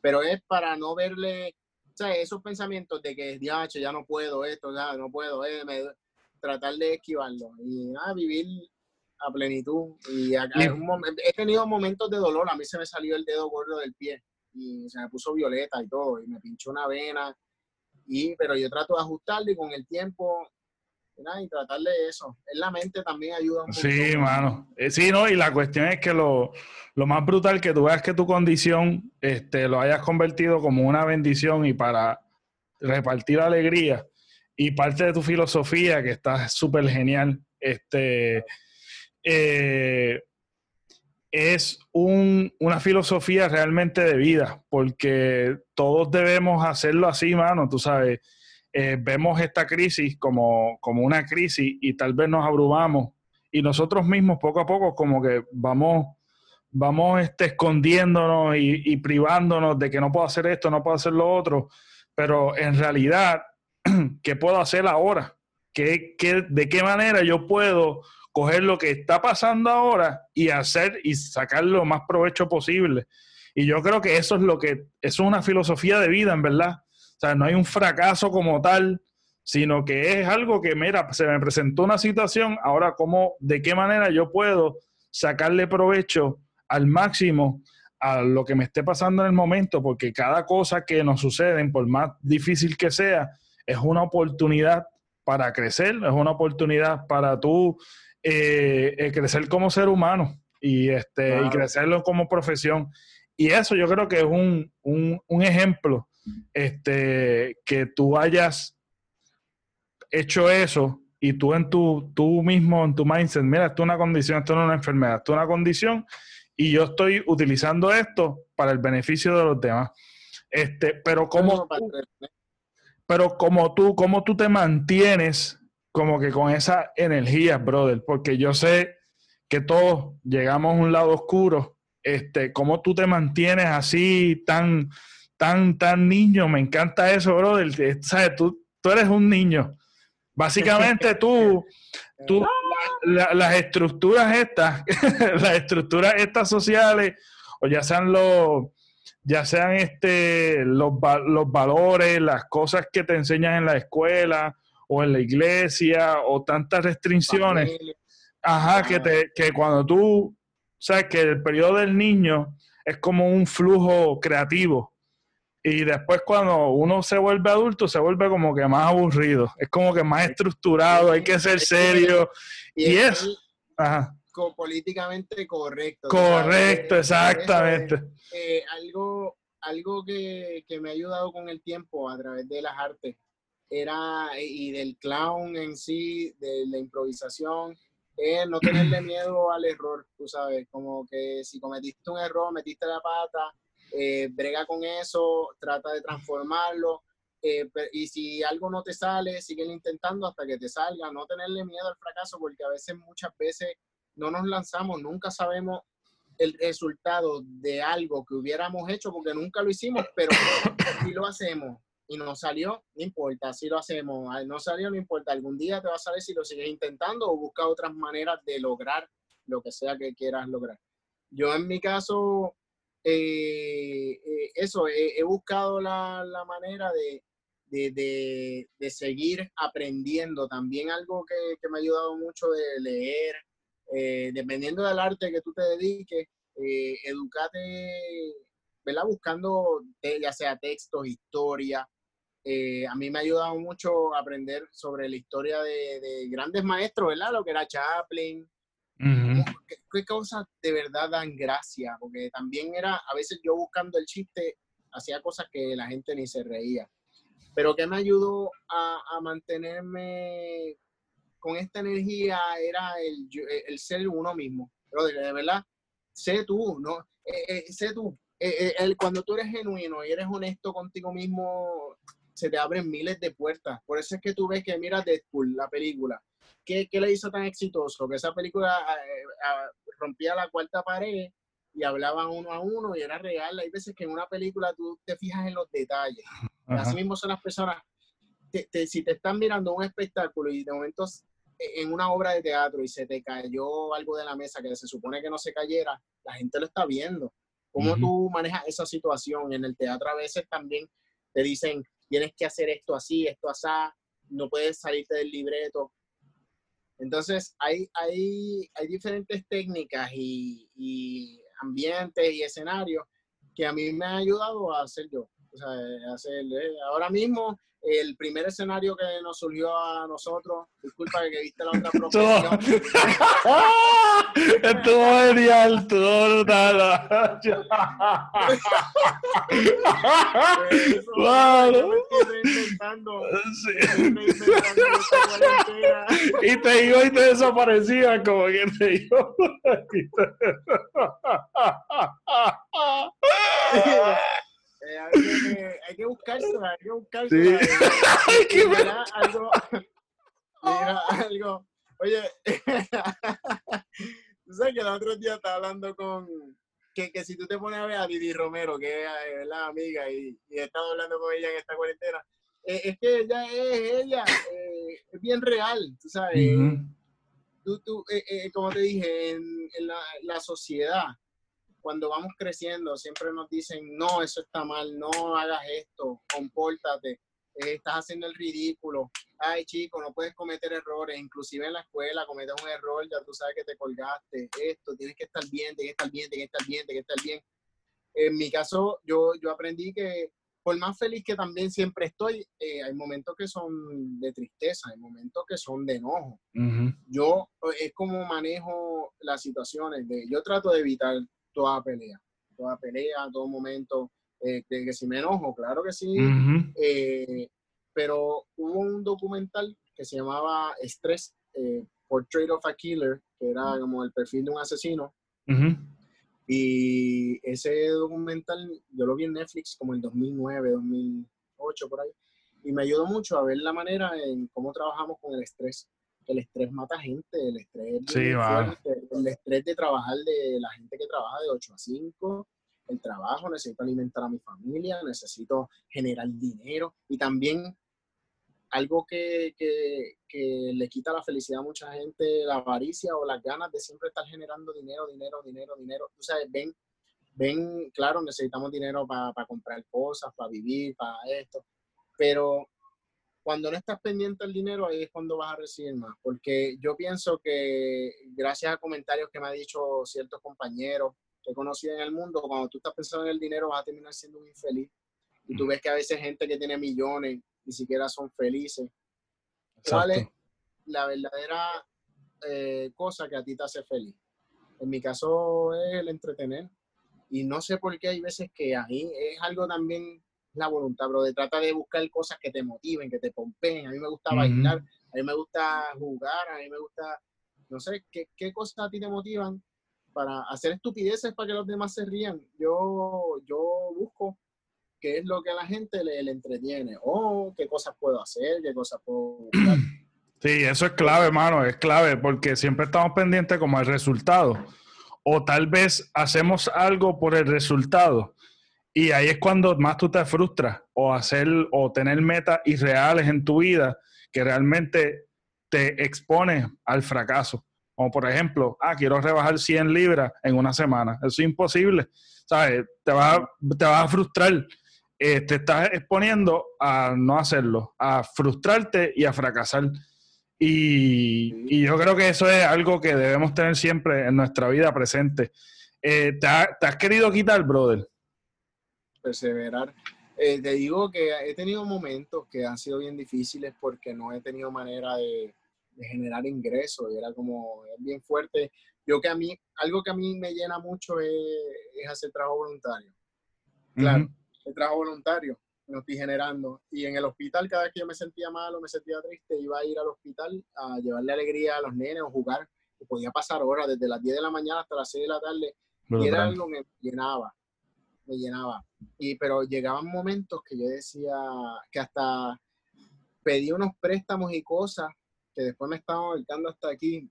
pero es para no verle, o sea, esos pensamientos de que, diache, ya no puedo esto, ya no puedo, eh, tratar de esquivarlo y nada, vivir a plenitud. Y he tenido momentos de dolor, a mí se me salió el dedo gordo del pie y se me puso violeta y todo, y me pinchó una vena, y, pero yo trato de ajustarlo y con el tiempo y tratar de eso. En la mente también ayuda mucho. Sí, mano. Eh, sí, no, y la cuestión es que lo, más brutal que tú veas que tu condición este, lo hayas convertido como una bendición y para repartir alegría y parte de tu filosofía que está súper genial, este, eh, es una filosofía realmente de vida, porque todos debemos hacerlo así, mano, tú sabes eh, vemos esta crisis como, como una crisis y tal vez nos abrumamos y nosotros mismos poco a poco como que vamos, vamos este, escondiéndonos y, privándonos de que no puedo hacer esto, no puedo hacer lo otro, pero en realidad, ¿qué puedo hacer ahora? ¿Qué, qué, de qué manera yo puedo coger lo que está pasando ahora y hacer y sacar lo más provecho posible? Y yo creo que eso es lo que, eso es una filosofía de vida, en verdad. O sea, no hay un fracaso como tal, sino que es algo que, mira, se me presentó una situación, ahora cómo, de qué manera yo puedo sacarle provecho al máximo a lo que me esté pasando en el momento, porque cada cosa que nos sucede, por más difícil que sea, es una oportunidad para crecer, es una oportunidad para tú eh, eh, crecer como ser humano y, este, y crecerlo como profesión. Y eso yo creo que es un, un, un ejemplo este, que tú hayas hecho eso y tú en tu, tú mismo, en tu mindset, mira, esto es una condición, esto no es una enfermedad, esto es una condición y yo estoy utilizando esto para el beneficio de los demás. Este, pero como pero como tú, cómo tú te mantienes como que con esa energía, brother, porque yo sé que todos llegamos a un lado oscuro, este, cómo tú te mantienes así tan tan, tan niño. Me encanta eso, brother. ¿Sabes? Tú, tú eres un niño. Básicamente tú, tú las estructuras estas, las estructuras estas sociales, o ya sean los, ya sean este, los, los valores, las cosas que te enseñan en la escuela o en la iglesia, o tantas restricciones. Ajá, que, te, que cuando tú, sabes que el periodo del niño es como un flujo creativo y después cuando uno se vuelve adulto, se vuelve como que más aburrido. Es como que más estructurado, hay que ser serio. Y, es... políticamente correcto. Correcto, exactamente. Eh, algo algo que, me ha ayudado con el tiempo a través de las artes era, y del clown en sí, de la improvisación, es no tenerle miedo al error, tú sabes, como que si cometiste un error, metiste la pata, eh, brega con eso, trata de transformarlo. Eh, y si algo no te sale, sigue intentando hasta que te salga. No tenerle miedo al fracaso, porque a veces, muchas veces, no nos lanzamos, nunca sabemos el resultado de algo que hubiéramos hecho, porque nunca lo hicimos, pero si lo hacemos y no salió, no importa, si lo hacemos, no salió, no importa, algún día te va a salir si lo sigues intentando o busca otras maneras de lograr lo que sea que quieras lograr. Yo en mi caso, eh, eh, eso, he buscado la, manera de, seguir aprendiendo. También algo que, me ha ayudado mucho de leer, eh, dependiendo del arte que tú te dediques, educate, ¿verdad? Buscando ya sea textos, historia. a mí me ha ayudado mucho aprender sobre la historia de, de grandes maestros, ¿verdad? Lo que era Chaplin, ¿Qué, cosas de verdad dan gracia? Porque también era, a veces yo buscando el chiste, hacía cosas que la gente ni se reía. Pero que me ayudó a, mantenerme con esta energía era el, el, ser uno mismo. Pero de, verdad, sé tú, ¿no? Eh, eh, sé tú. Eh, el, cuando tú eres genuino y eres honesto contigo mismo, se te abren miles de puertas. Por eso es que tú ves que mira Deadpool, la película ¿qué, le hizo tan exitoso? Que esa película eh, rompía la cuarta pared y hablaban uno a uno y era real. Hay veces que en una película tú te fijas en los detalles. Así mismo son las personas. si te están mirando un espectáculo y de momento en una obra de teatro y se te cayó algo de la mesa que se supone que no se cayera, la gente lo está viendo. ¿Cómo tú manejas esa situación? En el teatro a veces también te dicen, tienes que hacer esto así, esto así, no puedes salirte del libreto. Entonces, hay, hay, hay diferentes técnicas y, y ambientes y escenarios que a mí me ha ayudado a hacer yo. O sea, eh, ahora mismo el primer escenario que nos surgió a nosotros, disculpa que viste la otra profesión. estuvo genial, estuvo brutal. claro. y te iba y te desaparecía como que te iba. Eh, hay, que, buscársela, hay que buscársela. Sí. hay que mira, algo, mira, algo. Oye, tú sabes que el otro día estaba hablando con, que, que, si tú te pones a ver a Didi Romero, que es la amiga, y, y he estado hablando con ella en esta cuarentena, eh, es que ella es ella, eh, es bien real, tú sabes. tú, tú, como te dije, en, en la, la, sociedad, cuando vamos creciendo, siempre nos dicen, no, eso está mal, no hagas esto, compórtate, eh, estás haciendo el ridículo, ay chico, no puedes cometer errores, inclusive en la escuela cometes un error, ya tú sabes que te colgaste, esto, tienes que estar bien, tienes que estar bien, tienes que estar bien, tienes que estar bien. En mi caso, yo, yo aprendí que por más feliz que también siempre estoy, eh, hay momentos que son de tristeza, hay momentos que son de enojo. Yo es como manejo las situaciones, de, yo trato de evitar toda pelea, toda pelea, todo momento, eh, que, si me enojo, claro que sí, eh, pero hubo un documental que se llamaba Stress, eh, Portrait of a Killer, que era como el perfil de un asesino, y ese documental yo lo vi en Netflix como en 2009, 2008, por ahí, y me ayudó mucho a ver la manera en cómo trabajamos con el estrés el estrés mata gente, el estrés, el estrés de trabajar de la gente que trabaja de 8 a 5, el trabajo, necesito alimentar a mi familia, necesito generar dinero y también algo que, que, que, le quita la felicidad a mucha gente, la avaricia o las ganas de siempre estar generando dinero, dinero, dinero, dinero. Tú sabes, ven, ven, claro, necesitamos dinero para comprar cosas, para vivir, para esto, pero cuando no estás pendiente del dinero, ahí es cuando vas a recibir más. Porque yo pienso que gracias a comentarios que me han dicho ciertos compañeros que he conocido en el mundo, cuando tú estás pensando en el dinero vas a terminar siendo un infeliz. Y tú ves que a veces gente que tiene millones ni siquiera son felices. ¿Cuál es la verdadera eh, cosa que a ti te hace feliz? En mi caso es el entretener. Y no sé por qué hay veces que ahí es algo también la voluntad, bro, de trata de buscar cosas que te motiven, que te pompeen. A mí me gusta bailar, a mí me gusta jugar, a mí me gusta, no sé, ¿qué, qué cosas a ti te motivan para hacer estupideces para que los demás se rían? Yo, yo busco qué es lo que a la gente le, entretiene, o qué cosas puedo hacer, qué cosas puedo buscar. Sí, eso es clave, hermano, es clave, porque siempre estamos pendientes como el resultado. O tal vez hacemos algo por el resultado y ahí es cuando más tú te frustras o hacer o tener metas irreales en tu vida que realmente te expone al fracaso. Como por ejemplo, ah, quiero rebajar 100 libras en una semana. Eso es imposible. ¿Sabes? Te vas a, te vas a frustrar. Eh, te estás exponiendo a no hacerlo, a frustrarte y a fracasar. Y, yo creo que eso es algo que debemos tener siempre en nuestra vida presente. Eh, ¿te, ¿Te has querido quitar, brother? Perseverar. Eh, te digo que he tenido momentos que han sido bien difíciles porque no he tenido manera de, generar ingresos. Era como, es bien fuerte. Yo que a mí, algo que a mí me llena mucho es, hacer trabajo voluntario. Claro, el trabajo voluntario lo estoy generando. Y en el hospital, cada vez que yo me sentía mal o me sentía triste, iba a ir al hospital a llevarle alegría a los nenes o jugar. Y podía pasar horas, desde las 10 de la mañana hasta las 6 de la tarde. y era algo que me llenaba me llenaba. Y, pero llegaban momentos que yo decía que hasta pedí unos préstamos y cosas que después me estaban volcando hasta aquí.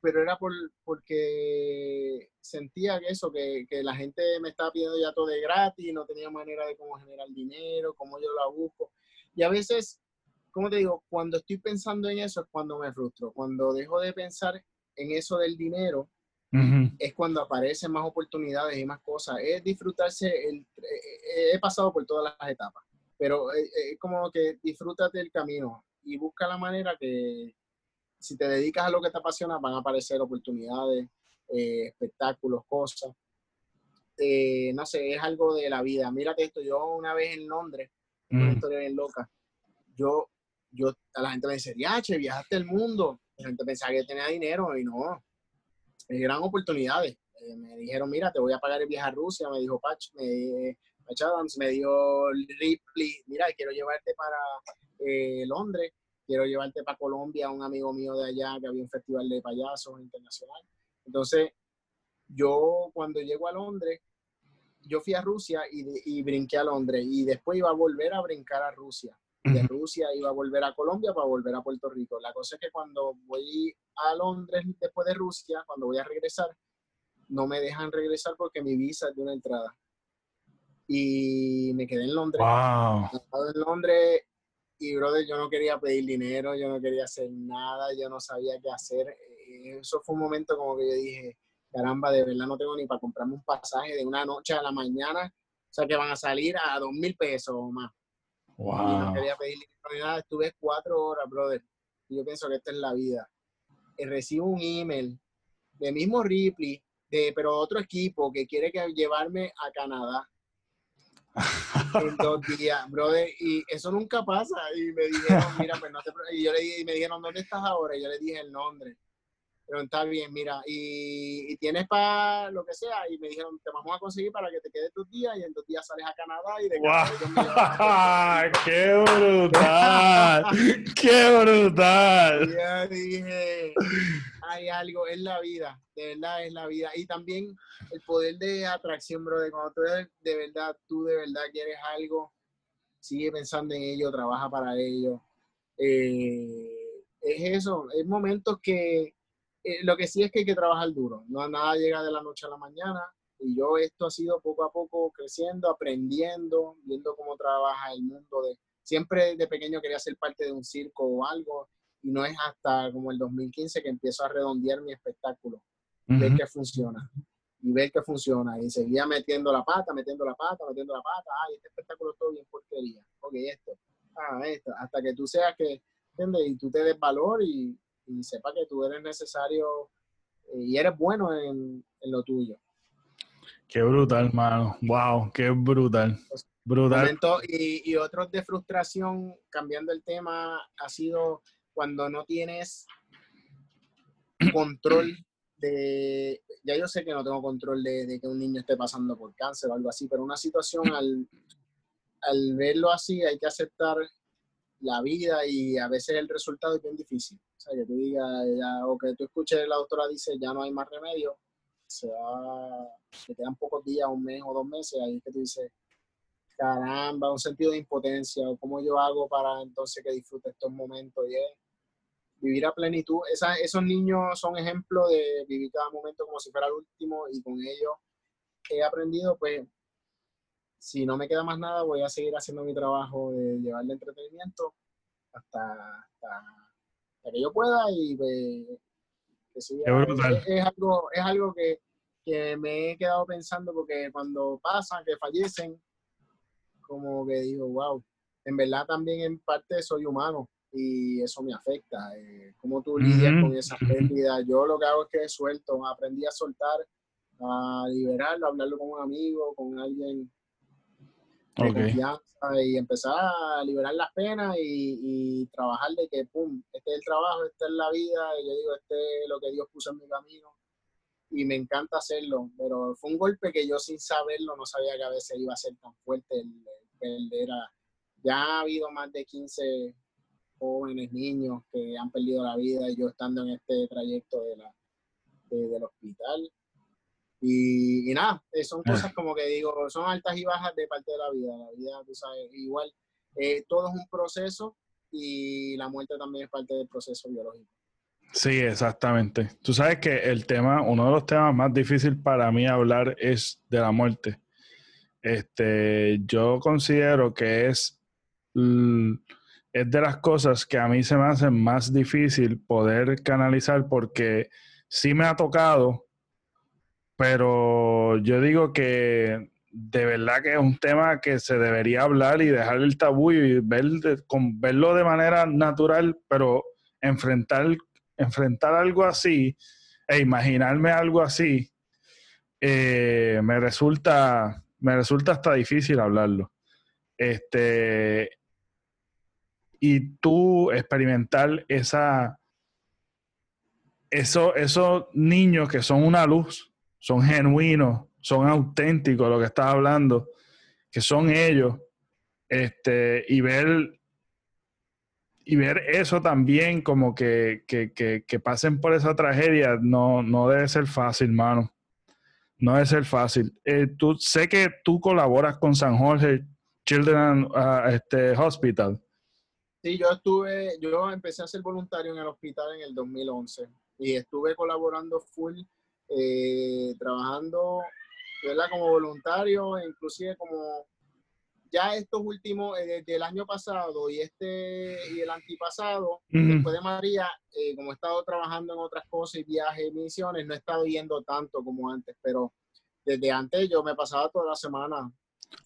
pero era por, porque sentía que eso, que, que, la gente me estaba pidiendo ya todo de gratis, no tenía manera de cómo generar dinero, cómo yo la busco. Y a veces, como te digo, cuando estoy pensando en eso es cuando me frustro. Cuando dejo de pensar en eso del dinero, es cuando aparecen más oportunidades y más cosas. Es disfrutarse, el, eh, he pasado por todas las etapas, pero es como que disfrútate el camino y busca la manera que si te dedicas a lo que te apasiona, van a aparecer oportunidades, eh, espectáculos, cosas. Eh, no sé, es algo de la vida. Mírate esto, yo una vez en Londres, una mm. historia bien loca, yo, yo, a la gente me decía, che, viajaste el mundo. La gente pensaba que tenía dinero y no. Eran oportunidades. Eh, me dijeron, mira, te voy a pagar el viaje a Rusia, me dijo Patch, me, Patch Adams, me dijo Ripley, mira, quiero llevarte para Londres quiero llevarte para Colombia un amigo mío de allá que había un festival de payasos internacional. Entonces, yo cuando llego a Londres, yo fui a Rusia y, brinqué a Londres y después iba a volver a brincar a Rusia. De Rusia iba a volver a Colombia para volver a Puerto Rico. La cosa es que cuando voy a Londres después de Rusia, cuando voy a regresar, no me dejan regresar porque mi visa es de una entrada. Y me quedé en Londres. Wow. En Londres y, brother, yo no quería pedir dinero, yo no quería hacer nada, yo no sabía qué hacer. Eh, eso fue un momento como que yo dije, caramba, de verdad no tengo ni para comprarme un pasaje de una noche a la mañana, o sea, que van a salir a dos mil pesos o más. Wow. Y no quería pedir nada, estuve cuatro horas, brother. Y yo pienso que esta es la vida. Y recibo un email de mismo Ripley, de, pero otro equipo que quiere que llevarme a Canadá en dos días, brother, y eso nunca pasa. Y me dijeron, mira, pues no te y yo le dije, y me dijeron, ¿dónde estás ahora? Y yo le dije el nombre. Pero está bien, mira, y, tienes para lo que sea, y me dijeron, te vamos a conseguir para que te quedes tus días, y en dos días sales a Canadá y de wow. ¡Qué brutal! ¡Qué brutal! Y yo dije, hay algo, es la vida, de verdad es la vida. Y también el poder de atracción, bro, de cuando tú de verdad, tú de verdad quieres algo, sigue pensando en ello, trabaja para ello. Eh, es eso, es momentos que, eh, lo que sí es que hay que trabajar duro, no nada llega de la noche a la mañana. Y yo esto ha sido poco a poco creciendo, aprendiendo, viendo cómo trabaja el mundo de... Siempre de pequeño quería ser parte de un circo o algo. Y no es hasta como el 2015 que empiezo a redondear mi espectáculo, ver que funciona. Y ver que funciona. Y seguía metiendo la pata, metiendo la pata, metiendo la pata, ay, este espectáculo es todo bien porquería, ok, esto, ah, esto, hasta que tú seas que, ¿entiendes? Y tú te des valor y, y sepas que tú eres necesario eh, y eres bueno en, en, lo tuyo. Qué brutal, hermano. Wow, qué brutal. Brutal. y, y otros de frustración, cambiando el tema, ha sido cuando no tienes control de, ya yo sé que no tengo control de, que un niño esté pasando por cáncer o algo así, pero una situación al, al verlo así hay que aceptar la vida y a veces el resultado es bien difícil. Sea, que tú digas, o que tú escuches la doctora dice, ya no hay más remedio, se va, te quedan pocos días, un mes o dos meses, ahí es que tú dices, caramba, un sentido de impotencia, o cómo yo hago para entonces que disfrute estos momentos y es vivir a plenitud. esos niños son ejemplos de vivir cada momento como si fuera el último y con ellos he aprendido, pues, si no me queda más nada, voy a seguir haciendo mi trabajo de llevarle entretenimiento hasta, hasta, que yo pueda y pues, que siga. Es, algo, es algo que, que me he quedado pensando porque cuando pasan, que fallecen, como que digo, wow, en verdad también en parte soy humano y eso me afecta. Eh, ¿Cómo tú lidias con esa pérdida? Yo lo que hago es que suelto, aprendí a soltar, a liberarlo, a hablarlo con un amigo, con alguien de confianza y empezar a liberar las penas y, trabajar de que, pum, este es el trabajo, esta es la vida, y yo digo, este es lo que Dios puso en mi camino. Y me encanta hacerlo, pero fue un golpe que yo sin saberlo no sabía que a veces iba a ser tan fuerte el, el perder Ya ha habido más de 15 jóvenes, niños que han perdido la vida y yo estando en este trayecto de la, del hospital. Y, nada, eh, son ah. cosas como que digo, son altas y bajas de parte de la vida. La vida, tú sabes, igual, eh, todo es un proceso y la muerte también es parte del proceso biológico. Sí, exactamente. Tú sabes que el tema, uno de los temas más difíciles para mí hablar es de la muerte. Este, yo considero que es, es de las cosas que a mí se me hacen más difícil poder canalizar porque sí me ha tocado, pero yo digo que de verdad que es un tema que se debería hablar y dejar el tabú y ver con, verlo de manera natural, pero enfrentar, enfrentar algo así e imaginarme algo así, eh, me resulta, me resulta hasta difícil hablarlo. Este, y tú experimentar esa, eso, esos niños que son una luz, son genuinos, son auténticos lo que estás hablando, que son ellos, este, y ver y ver eso también como que, pasen por esa tragedia no, no debe ser fácil, mano. No debe ser fácil. Eh, tú, sé que tú colaboras con San Jorge Children uh, este, Hospital. Sí, yo estuve, yo empecé a ser voluntario en el hospital en el 2011 y estuve colaborando full, eh, trabajando ¿verdad? Como voluntario, inclusive como ya estos últimos, eh, desde el año pasado y este y el antipasado, después de María, eh, como he estado trabajando en otras cosas y viajes, misiones, no he estado yendo tanto como antes, pero desde antes yo me pasaba toda la semana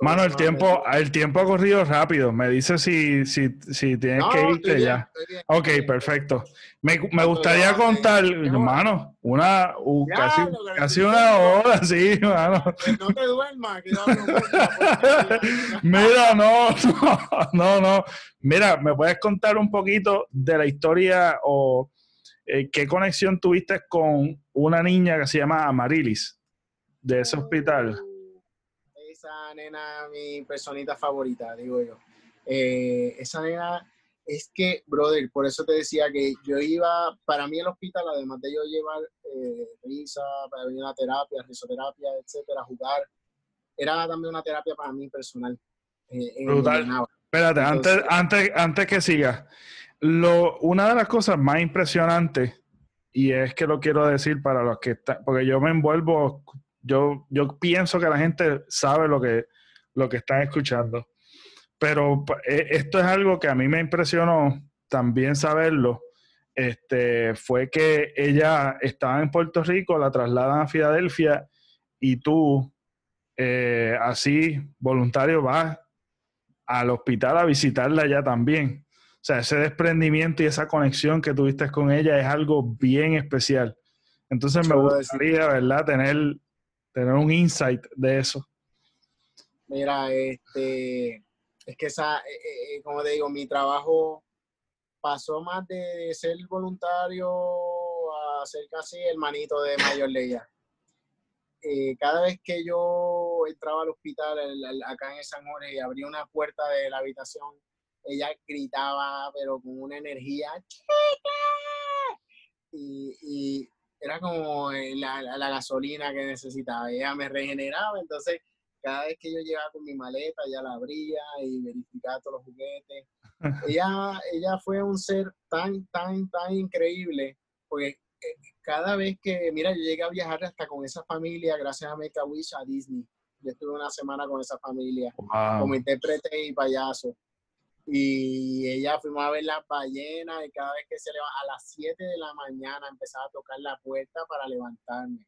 Mano, el tiempo, el tiempo ha corrido rápido. Me dice si, si, si tienes que irte ya. ok, perfecto. Me, me gustaría contar, hermano, una, casi, casi una hora, sí, mano. Pues no te duermas. Mira, no, no, no, Mira, ¿me puedes contar un poquito de la historia o eh, qué conexión tuviste con una niña que se llama Amarilis de ese hospital? Esa nena mi personita favorita, digo yo. Eh, esa nena es que, brother, por eso te decía que yo iba, para mí el hospital, además de yo llevar eh, risa, para venir a terapia, risoterapia, etcétera, jugar, era también una terapia para mí personal. Eh, Espérate, antes, antes, antes que siga, lo, una de las cosas más impresionantes, y es que lo quiero decir para los que están, porque yo me envuelvo yo, yo pienso que la gente sabe lo que, lo que están escuchando. Pero e, esto es algo que a mí me impresionó también saberlo. Este, fue que ella estaba en Puerto Rico, la trasladan a Filadelfia y tú, eh, así, voluntario, vas al hospital a visitarla allá también. O sea, ese desprendimiento y esa conexión que tuviste con ella es algo bien especial. Entonces me gustaría, ¿verdad?, tener tener un insight de eso. Mira, este, es que esa, eh, eh, eh, como te digo, mi trabajo pasó más de ser voluntario a ser casi hermanito de Mayor Leia. cada vez que yo entraba al hospital acá en San Jorge y abría una puerta de la habitación, ella gritaba, pero con una energía, y, era como eh, la, la, gasolina que necesitaba. Ella me regeneraba, entonces cada vez que yo llegaba con mi maleta, ella la abría y verificaba todos los juguetes. ella, ella fue un ser tan, tan, tan increíble, porque eh, cada vez que, mira, yo llegué a viajar hasta con esa familia, gracias a Make a Wish, a Disney. Yo estuve una semana con esa familia, como intérprete y payaso y ella fuimos a ver las ballenas y cada vez que se levantaba a las 7 de la mañana empezaba a tocar la puerta para levantarme.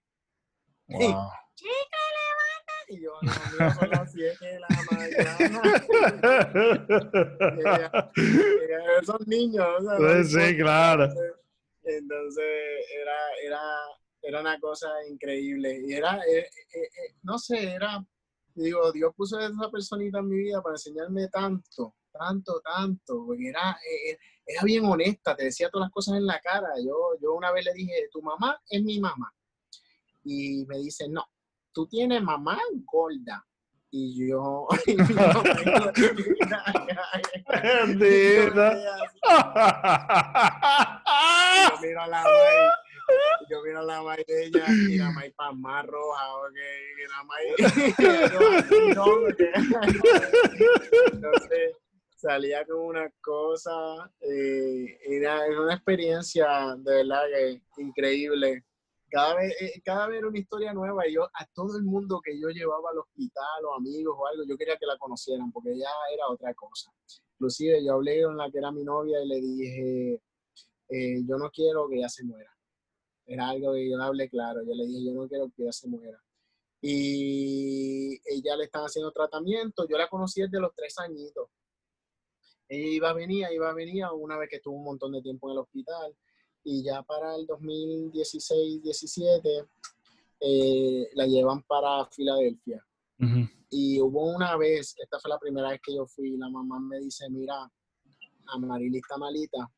Wow. Chica, levanta. Y yo, no, mira, son las 7 de la mañana. son niños. Pues sí, claro. Entonces, era, era, era una cosa increíble. Y era, eh, eh, eh, no sé, era, digo, Dios puso a esa personita en mi vida para enseñarme tanto tanto, tanto, porque era, eh, eh, era bien honesta, te decía todas las cosas en la cara. Yo, yo una vez le dije, tu mamá es mi mamá. Y me dice, no, tú tienes mamá gorda. Y yo, y yo miro a la yo miro a la maíz de ella y la maíz para más roja, ok, y la maíz no, no, entonces salía con una cosa, eh, era, una experiencia de verdad que increíble. Cada vez, eh, cada vez era una historia nueva y yo a todo el mundo que yo llevaba al hospital o amigos o algo, yo quería que la conocieran porque ya era otra cosa. Inclusive yo hablé con la que era mi novia y le dije, eh, yo no quiero que ella se muera. Era algo que yo le hablé claro, yo le dije, yo no quiero que ella se muera. Y ella le estaba haciendo tratamiento, yo la conocí desde los tres añitos ella iba a venir, iba a venir una vez que estuvo un montón de tiempo en el hospital y ya para el 2016-17 eh, la llevan para Filadelfia. Y hubo una vez, esta fue la primera vez que yo fui, la mamá me dice, mira, Amarili está malita,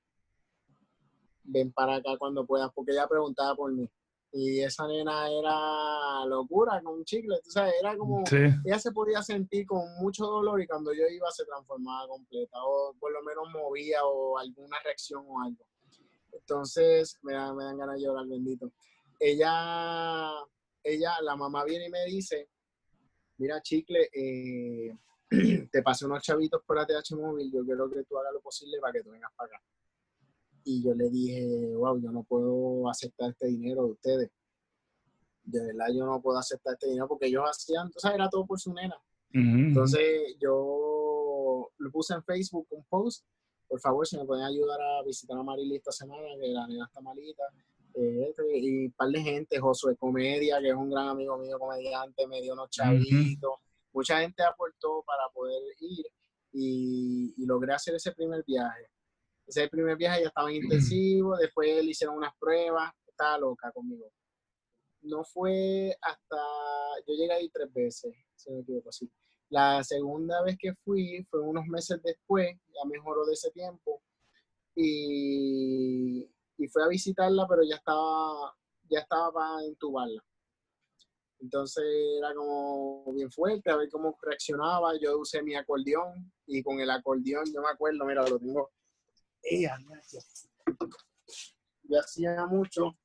ven para acá cuando puedas, porque ella preguntaba por mí. Y esa nena era locura, con un chicle, tú sabes, era como, ella se podía sentir con mucho dolor y cuando yo iba se transformaba completa, o por lo menos movía o alguna reacción o algo. Entonces me, dan, me dan ganas de llorar, bendito. Ella, ella, la mamá viene y me dice, mira chicle, eh, te pasé unos chavitos por la TH móvil, yo quiero que tú hagas lo posible para que tú vengas para acá y yo le dije, wow, yo no puedo aceptar este dinero de ustedes. De verdad, yo no puedo aceptar este dinero porque ellos hacían, entonces era todo por su nena. Entonces yo lo puse en Facebook un post, por favor, si me pueden ayudar a visitar a Marily esta semana, que la nena está malita. Eh, y un par de gente, Josué Comedia, que es un gran amigo mío comediante, me dio unos chavitos. Mucha gente aportó para poder ir y, y logré hacer ese primer viaje ese primer viaje ya estaba intensivo, después le hicieron unas pruebas, estaba loca conmigo. No fue hasta, yo llegué ahí tres veces, si no me equivoco, así. La segunda vez que fui fue unos meses después, ya mejoró de ese tiempo, y, y fui a visitarla, pero ya estaba, ya estaba para entubarla. Entonces era como bien fuerte, a ver cómo reaccionaba. Yo usé mi acordeón y con el acordeón, yo me acuerdo, mira, lo tengo yo hacía mucho,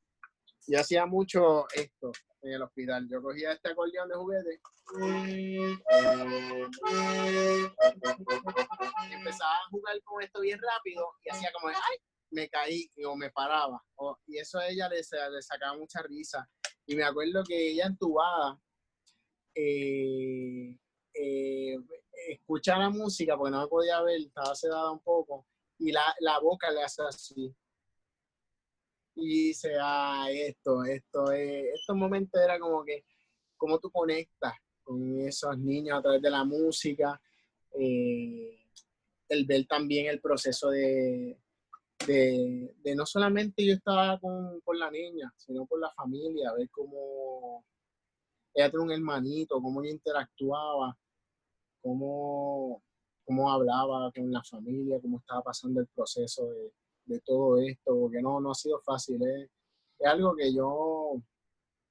yo hacía mucho esto en el hospital. Yo cogía este acordeón de juguete y empezaba a jugar con esto bien rápido y hacía como, ay, me caí o me paraba. y eso a ella le, le, sacaba mucha risa. Y me acuerdo que ella entubada, eh, eh, escuchaba la música porque no me podía ver, estaba sedada un poco y la, la boca le hace así. Y dice, ah, esto, esto es, estos momentos era como que, cómo tú conectas con esos niños a través de la música, eh, el ver también el proceso de, de, no solamente yo estaba con, con, la niña, sino con la familia, ver cómo ella tiene un hermanito, cómo interactuaba, cómo cómo hablaba con la familia, cómo estaba pasando el proceso de, de todo esto, porque no, no ha sido fácil. ¿eh? Es algo que yo, o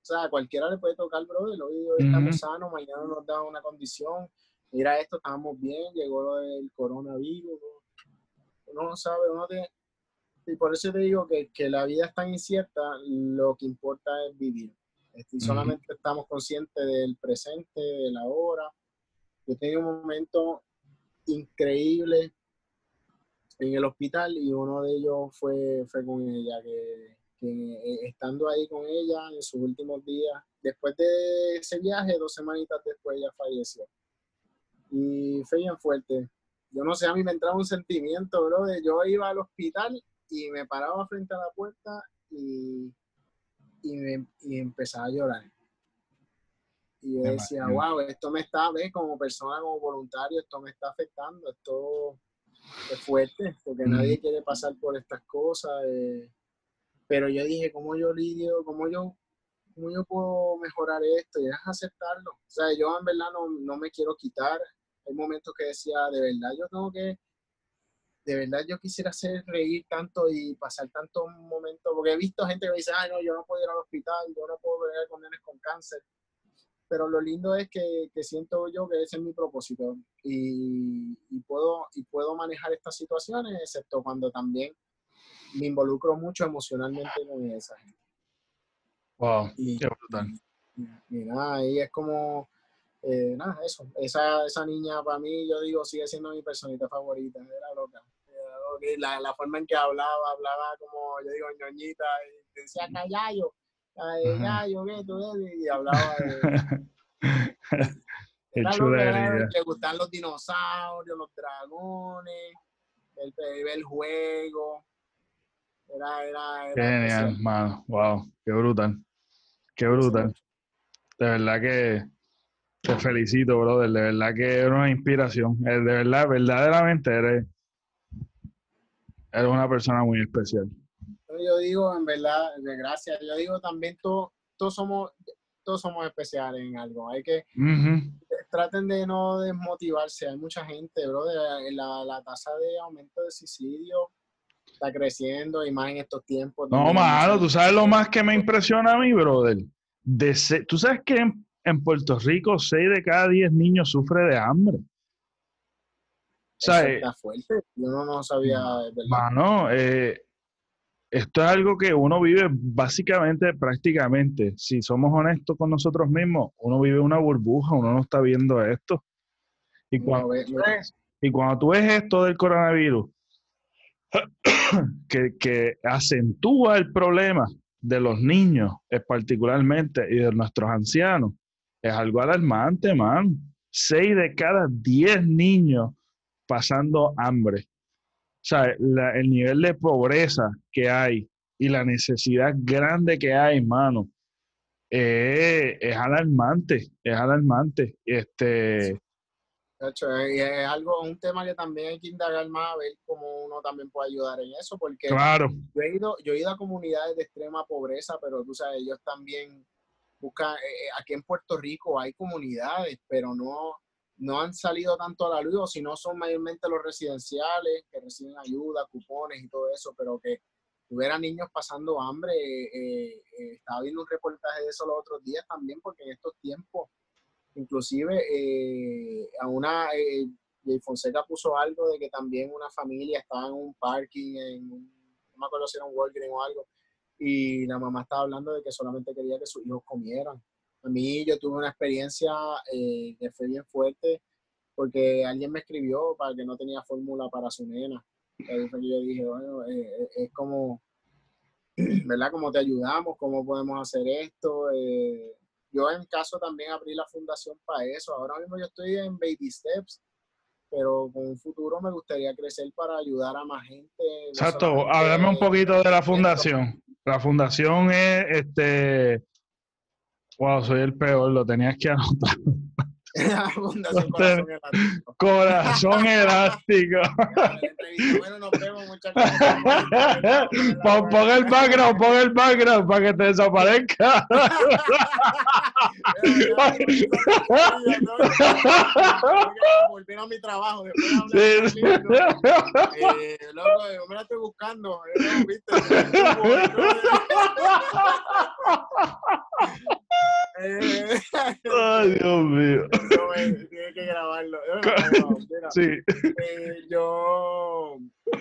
sea, cualquiera le puede tocar, brother. Hoy, hoy estamos sanos, mañana nos da una condición. Mira esto, estamos bien, llegó el coronavirus. Uno no sabe, uno te, y por eso te digo que, que, la vida es tan incierta, lo que importa es vivir. Este, y solamente estamos conscientes del presente, de la hora. Yo tenía un momento increíble en el hospital y uno de ellos fue, fue con ella, que, eh, estando ahí con ella en sus últimos días, después de ese viaje, dos semanitas después ella falleció. Y fue bien fuerte. Yo no sé, a mí me entraba un sentimiento, bro, de yo iba al hospital y me paraba frente a la puerta y, y, me, y empezaba a llorar. Y yo decía, wow, esto me está, ¿ves? como persona, como voluntario, esto me está afectando, esto es fuerte, porque nadie quiere pasar por estas cosas. Eh, pero yo dije, ¿cómo yo lidio? ¿Cómo yo, cómo yo puedo mejorar esto? Y es aceptarlo. O sea, yo en verdad no, no me quiero quitar. Hay momentos que decía, de verdad, yo tengo que de verdad yo quisiera hacer reír tanto y pasar tantos momentos, porque he visto gente que dice, ay, no, yo no puedo ir al hospital, yo no puedo ver con nenes con cáncer pero lo lindo es que, que, siento yo que ese es mi propósito y, y, puedo, y puedo manejar estas situaciones, excepto cuando también me involucro mucho emocionalmente con esa gente. Wow, qué brutal. Y, nada, ahí es como, eh, nada, eso. Esa, esa niña para mí, yo digo, sigue siendo mi personita favorita. Era loca. La, la, forma en que hablaba, hablaba como, yo digo, ñoñita, y decía callayo, callayo, ¿qué tú Y hablaba de... Era que le gustan los dinosaurios, los dragones, el, el juego. Era, era, era Genial, hermano. Wow, qué brutal. Qué brutal. De verdad que te felicito, brother. De verdad que eres una inspiración. Eh, de verdad, verdaderamente eres, eres una persona muy especial. Yo digo, en verdad, de gracias. Yo digo también, todos, todos somos todos somos especiales en algo. Hay que traten de no desmotivarse. Hay mucha gente, brother. La, la tasa de aumento de suicidio está creciendo y más en estos tiempos. No, malo, tú sabes lo más que me impresiona a mí, brother. De tú sabes que en, Puerto Rico 6 de cada 10 niños sufre de hambre. ¿Sabes? Está fuerte. Yo no, no sabía. Mano, eh, esto es algo que uno vive básicamente, prácticamente, si somos honestos con nosotros mismos, uno vive una burbuja, uno no está viendo esto. Y cuando, y cuando tú ves esto del coronavirus, que, acentúa el problema de los niños, particularmente, y de nuestros ancianos, es algo alarmante, man. Seis de cada diez niños pasando hambre. O sea, el nivel de pobreza que hay y la necesidad grande que hay, hermano, eh, es alarmante, es alarmante. Este, y es algo, un tema que también hay que indagar más, a ver cómo uno también puede ayudar en eso, porque claro. yo, he ido, yo he ido a comunidades de extrema pobreza, pero tú sabes, ellos también buscan, eh, aquí en Puerto Rico hay comunidades, pero no, no han salido tanto a la luz, sino son mayormente los residenciales que reciben ayuda, cupones y todo eso, pero que tuviera niños pasando hambre. Eh, eh, estaba viendo un reportaje de eso los otros días también, porque en estos tiempos, inclusive eh, a una, Jay Fonseca puso algo de que también una familia estaba en un parking, en no me acuerdo si era un Walgreens o algo, y la mamá estaba hablando de que solamente quería que sus hijos comieran. A mí yo tuve una experiencia eh, que fue bien fuerte porque alguien me escribió para que no tenía fórmula para su nena. Ahí fue que yo dije, bueno, eh, eh, es como, ¿verdad? ¿Cómo te ayudamos? ¿Cómo podemos hacer esto? yo en caso también abrí la fundación para eso. Ahora mismo yo estoy en baby steps, pero con un futuro me gustaría crecer para ayudar a más gente. Exacto, háblame un poquito de la fundación. La fundación es este Wow, soy el peor, lo tenías que anotar. Fundación Corazón Elástico. Bueno, nos vemos, muchas gracias. Pon, el background, pon el background para que te desaparezca. Volví a mi trabajo después de sí. eh, loco, yo me la estoy buscando. Eh, ¿viste? Eh, Ay, Dios mío. Tiene que grabarlo. sí. Eh, yo,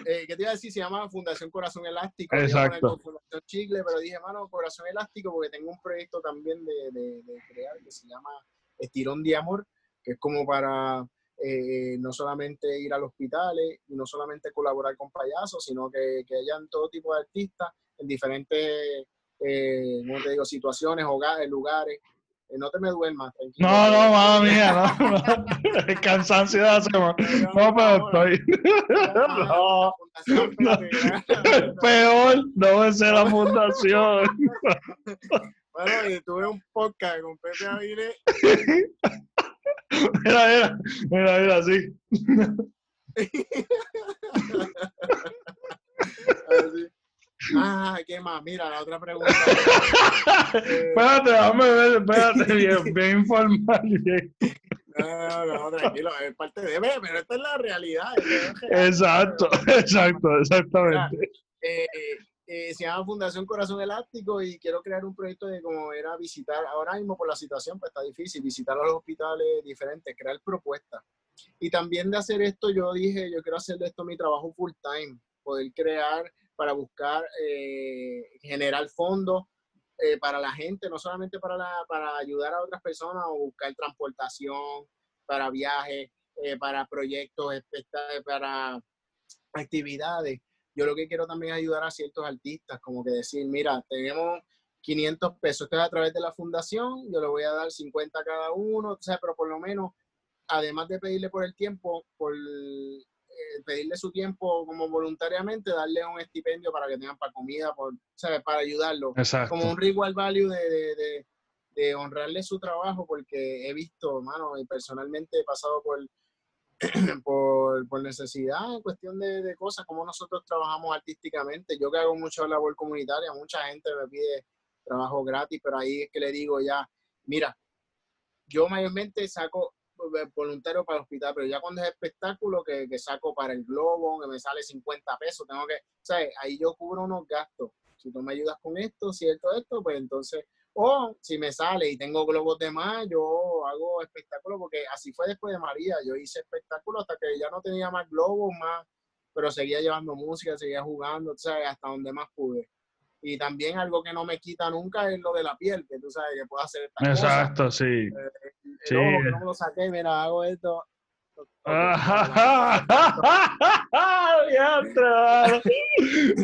eh, ¿qué te iba a decir? Se llama Fundación Corazón Elástico. Exacto. Fundación Chicle, pero dije, mano, Corazón Elástico, porque tengo un proyecto también de, de, de crear que se llama Estirón de Amor, que es como para eh, no solamente ir al hospital y no solamente colaborar con payasos, sino que, que hayan todo tipo de artistas en diferentes eh, te digo? Situaciones, hogares, lugares. Eh, no te me duermas, tranquilo. No, no, mamá mía, no, no. El cansancio de hace, no, pero estoy. No, no. Peor, no es la fundación. Bueno, y tuve un podcast con Pepe Avilés. Mira, mira, mira, mira, así. así. Ah, ¿qué más? Mira, la otra pregunta. espérate, déjame ver, espérate, bien, bien informal. Bien. No, no, tranquilo, es parte de, pero esta es la realidad. exacto, exacto, exactamente. Eh, eh, se llama Fundación Corazón Elástico y quiero crear un proyecto de como era visitar, ahora mismo por la situación pues está difícil, visitar a los hospitales diferentes, crear propuestas. Y también de hacer esto, yo dije, yo quiero hacer de esto mi trabajo full time, poder crear para buscar eh, generar fondos eh, para la gente, no solamente para, la, para ayudar a otras personas o buscar transportación, para viajes, eh, para proyectos, para actividades. Yo lo que quiero también es ayudar a ciertos artistas, como que decir, mira, tenemos 500 pesos, esto es a través de la fundación, yo le voy a dar 50 a cada uno, o sea, pero por lo menos, además de pedirle por el tiempo, por pedirle su tiempo como voluntariamente, darle un estipendio para que tengan para comida, por, ¿sabes? para ayudarlo. Como un reward value de, de, de, honrarle su trabajo, porque he visto, mano, y personalmente he pasado por, por, por, necesidad en cuestión de, de, cosas, como nosotros trabajamos artísticamente. Yo que hago mucha labor comunitaria, mucha gente me pide trabajo gratis, pero ahí es que le digo ya, mira, yo mayormente saco voluntario para el hospital, pero ya cuando es espectáculo que, que, saco para el globo, que me sale 50 pesos, tengo que, ¿sabes? Ahí yo cubro unos gastos. Si tú me ayudas con esto, cierto, esto, pues entonces, o si me sale y tengo globos de más, yo hago espectáculo, porque así fue después de María, yo hice espectáculo hasta que ya no tenía más globos, más, pero seguía llevando música, seguía jugando, ¿sabes? Hasta donde más pude. Y también algo que no me quita nunca es lo de la piel, que tú sabes que puedo hacer esta Exacto, sí. Eh, el, sí. ojo que no me lo saqué, mira, hago esto.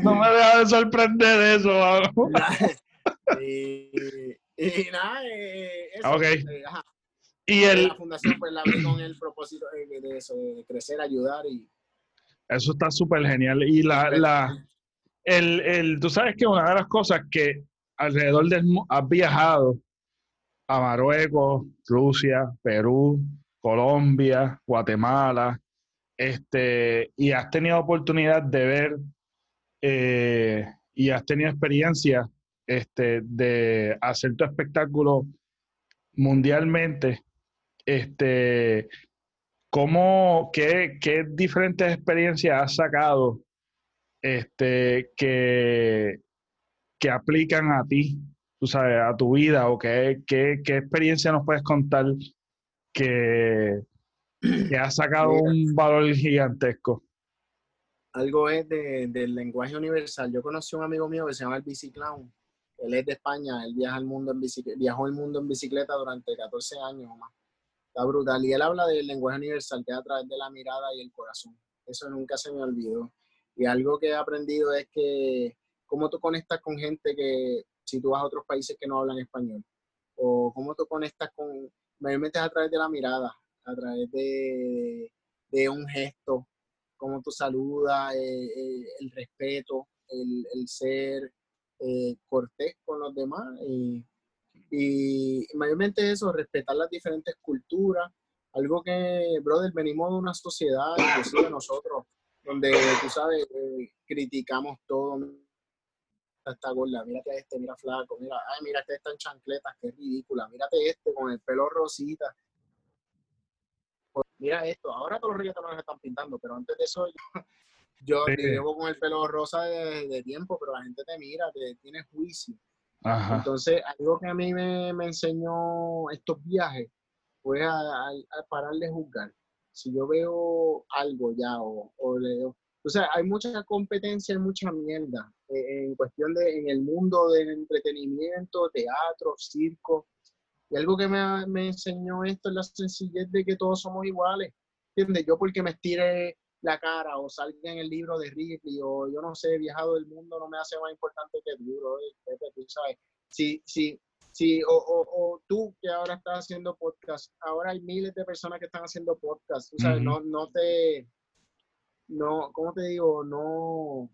no me deja de sorprender eso. y, y, nada, eh, eso. Ok. Eh, ajá. Y el... La fundación pues la abrí con el propósito de, de, eso, de crecer, ayudar y... Eso está súper genial. Y la, la, el, el, tú sabes que una de las cosas que alrededor del has viajado a Marruecos, Rusia, Perú, Colombia, Guatemala, este, y has tenido oportunidad de ver eh, y has tenido experiencia este, de hacer tu espectáculo mundialmente, este, ¿cómo, qué, qué diferentes experiencias has sacado este, que, que aplican a ti, tú sabes, a tu vida, o qué, qué, qué experiencia nos puedes contar que, que ha sacado un valor gigantesco. Algo es de, del lenguaje universal. Yo conocí a un amigo mío que se llama el Biciclown. Él es de España, él viaja el mundo en viajó el mundo en bicicleta durante 14 años o más. Está brutal. Y él habla del lenguaje universal, que es a través de la mirada y el corazón. Eso nunca se me olvidó. Y algo que he aprendido es que cómo tú conectas con gente que, si tú vas a otros países que no hablan español, o cómo tú conectas con, mayormente es a través de la mirada, a través de, un gesto, cómo tú saludas, eh, eh, el respeto, el, ser eh, cortés con los demás. Y, y mayormente eso, respetar las diferentes culturas. Algo que, brother, venimos de una sociedad, inclusive nosotros, donde tú sabes, eh, criticamos todo. Esta gorda, mírate a este, mira flaco, mira, ay, mira este está en chancletas, qué ridícula, mírate este con el pelo rosita. Mira esto, ahora todos los reggaetoneros están pintando, pero antes de eso yo, yo llevo con el pelo rosa de, de, tiempo, pero la gente te mira, te tiene juicio. Ajá. Entonces, algo que a mí me, me enseñó estos viajes fue a, a, a parar de juzgar si yo veo algo ya o, o leo, o sea, hay mucha competencia y mucha mierda eh, en cuestión de, en el mundo del entretenimiento, teatro, circo. Y algo que me, me enseñó esto es la sencillez de que todos somos iguales. ¿Entiendes? Yo porque me estire la cara o salga en el libro de Ripley o yo no sé, viajado del mundo no me hace más importante que tú, bro. Tú sabes. Si, si, Sí, o, o, o, tú que ahora estás haciendo podcast, ahora hay miles de personas que están haciendo podcast, tú sabes, uh -huh. no, no te, no, ¿cómo te digo? No,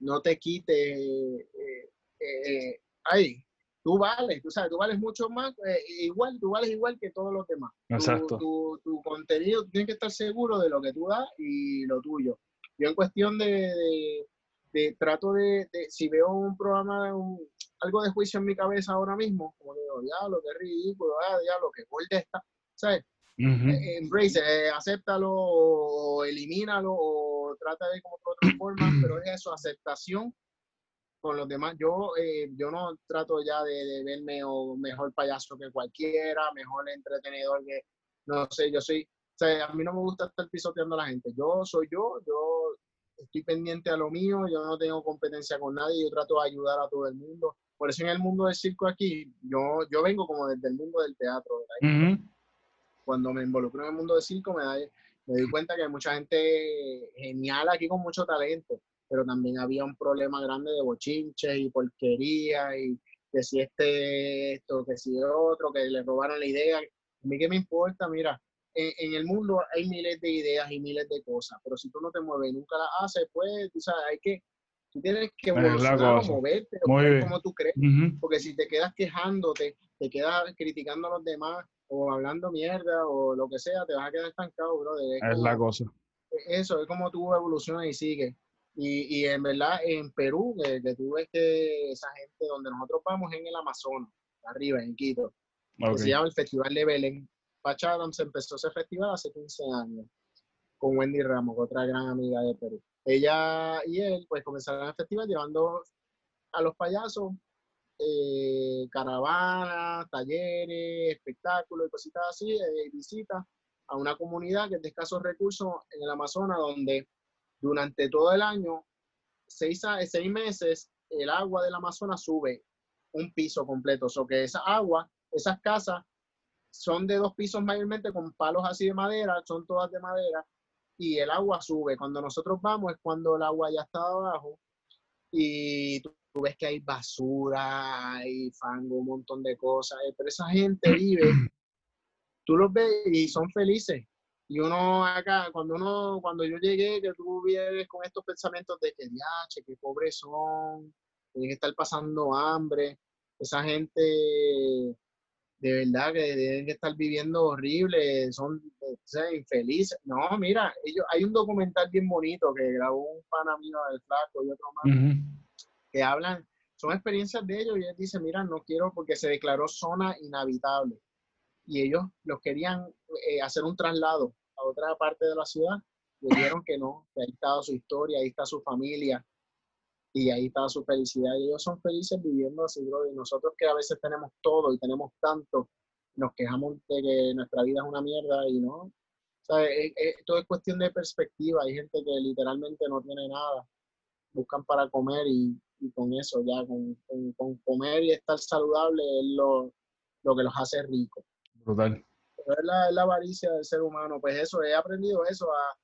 no te quite, eh, eh, ay, tú vales, tú sabes, tú vales mucho más, eh, igual, tú vales igual que todos los demás. Exacto. Tu, tu, tu, contenido, tienes que estar seguro de lo que tú das y lo tuyo. Yo en cuestión de, de, de trato de, de, si veo un programa, un, algo de juicio en mi cabeza ahora mismo, como digo, diablo, qué ridículo, ah, diablo, qué gorda está, ¿sabes? Uh -huh. Embrace, eh, acéptalo, o elimínalo, o trata de como otra forma, pero es eso, aceptación con los demás. Yo, eh, yo no trato ya de, de, verme o mejor payaso que cualquiera, mejor entretenedor que, no sé, yo soy, o sea, a mí no me gusta estar pisoteando a la gente. Yo soy yo, yo estoy pendiente a lo mío, yo no tengo competencia con nadie, yo trato de ayudar a todo el mundo por eso en el mundo del circo aquí, yo, yo vengo como desde el mundo del teatro. ¿verdad? Cuando me involucro en el mundo del circo me, da, me doy cuenta que hay mucha gente genial aquí con mucho talento, pero también había un problema grande de bochinches y porquería y que si este esto, que si otro, que le robaron la idea. A mí qué me importa, mira, en, el mundo hay miles de ideas y miles de cosas, pero si tú no te mueves y nunca las haces, pues, tú sabes, hay que, tú tienes que evolucionar moverte, como tú crees, porque si te quedas quejándote, te quedas criticando a los demás o hablando mierda o lo que sea, te vas a quedar estancado, bro. Es, la cosa. Eso, es como tú evolucionas y sigues. Y, y en verdad, en Perú, que, tú ves que esa gente donde nosotros vamos en el Amazonas, arriba, en Quito, se llama el Festival de Belén. Patch Adams empezó ese festival hace 15 años con Wendy Ramos, otra gran amiga de Perú. Ella y él pues comenzaron el festival llevando a los payasos eh, caravanas, talleres, espectáculos y cositas así, eh, visitas a una comunidad que es de escasos recursos en el Amazonas, donde durante todo el año, seis, meses, el agua del Amazonas sube un piso completo. O sea, que esa agua, esas casas son de dos pisos mayormente con palos así de madera, son todas de madera, y el agua sube. Cuando nosotros vamos es cuando el agua ya está abajo y tú, ves que hay basura, hay fango, un montón de cosas, eh, pero esa gente vive, tú los ves y son felices. Y uno acá, cuando uno, cuando yo llegué, que tú vienes con estos pensamientos de que, diache, qué pobres son, tienen que estar pasando hambre, esa gente de verdad que deben estar viviendo horrible, son infelices. No, mira, ellos, hay un documental bien bonito que grabó un pana mío del Flaco y otro más, que hablan, son experiencias de ellos y ellos dicen, mira, no quiero porque se declaró zona inhabitable. Y ellos los querían eh, hacer un traslado a otra parte de la ciudad, y dijeron que no, que ahí estaba su historia, ahí está su familia, y ahí está su felicidad. Y ellos son felices viviendo así, bro. Y nosotros que a veces tenemos todo y tenemos tanto, nos quejamos de que nuestra vida es una mierda y no. O sea, todo es cuestión de perspectiva. Hay gente que literalmente no tiene nada. Buscan para comer y, con eso, ya, con, con, comer y estar saludable es lo, lo que los hace ricos. Brutal. Pero es la, la, avaricia del ser humano. Pues eso, he aprendido eso. A,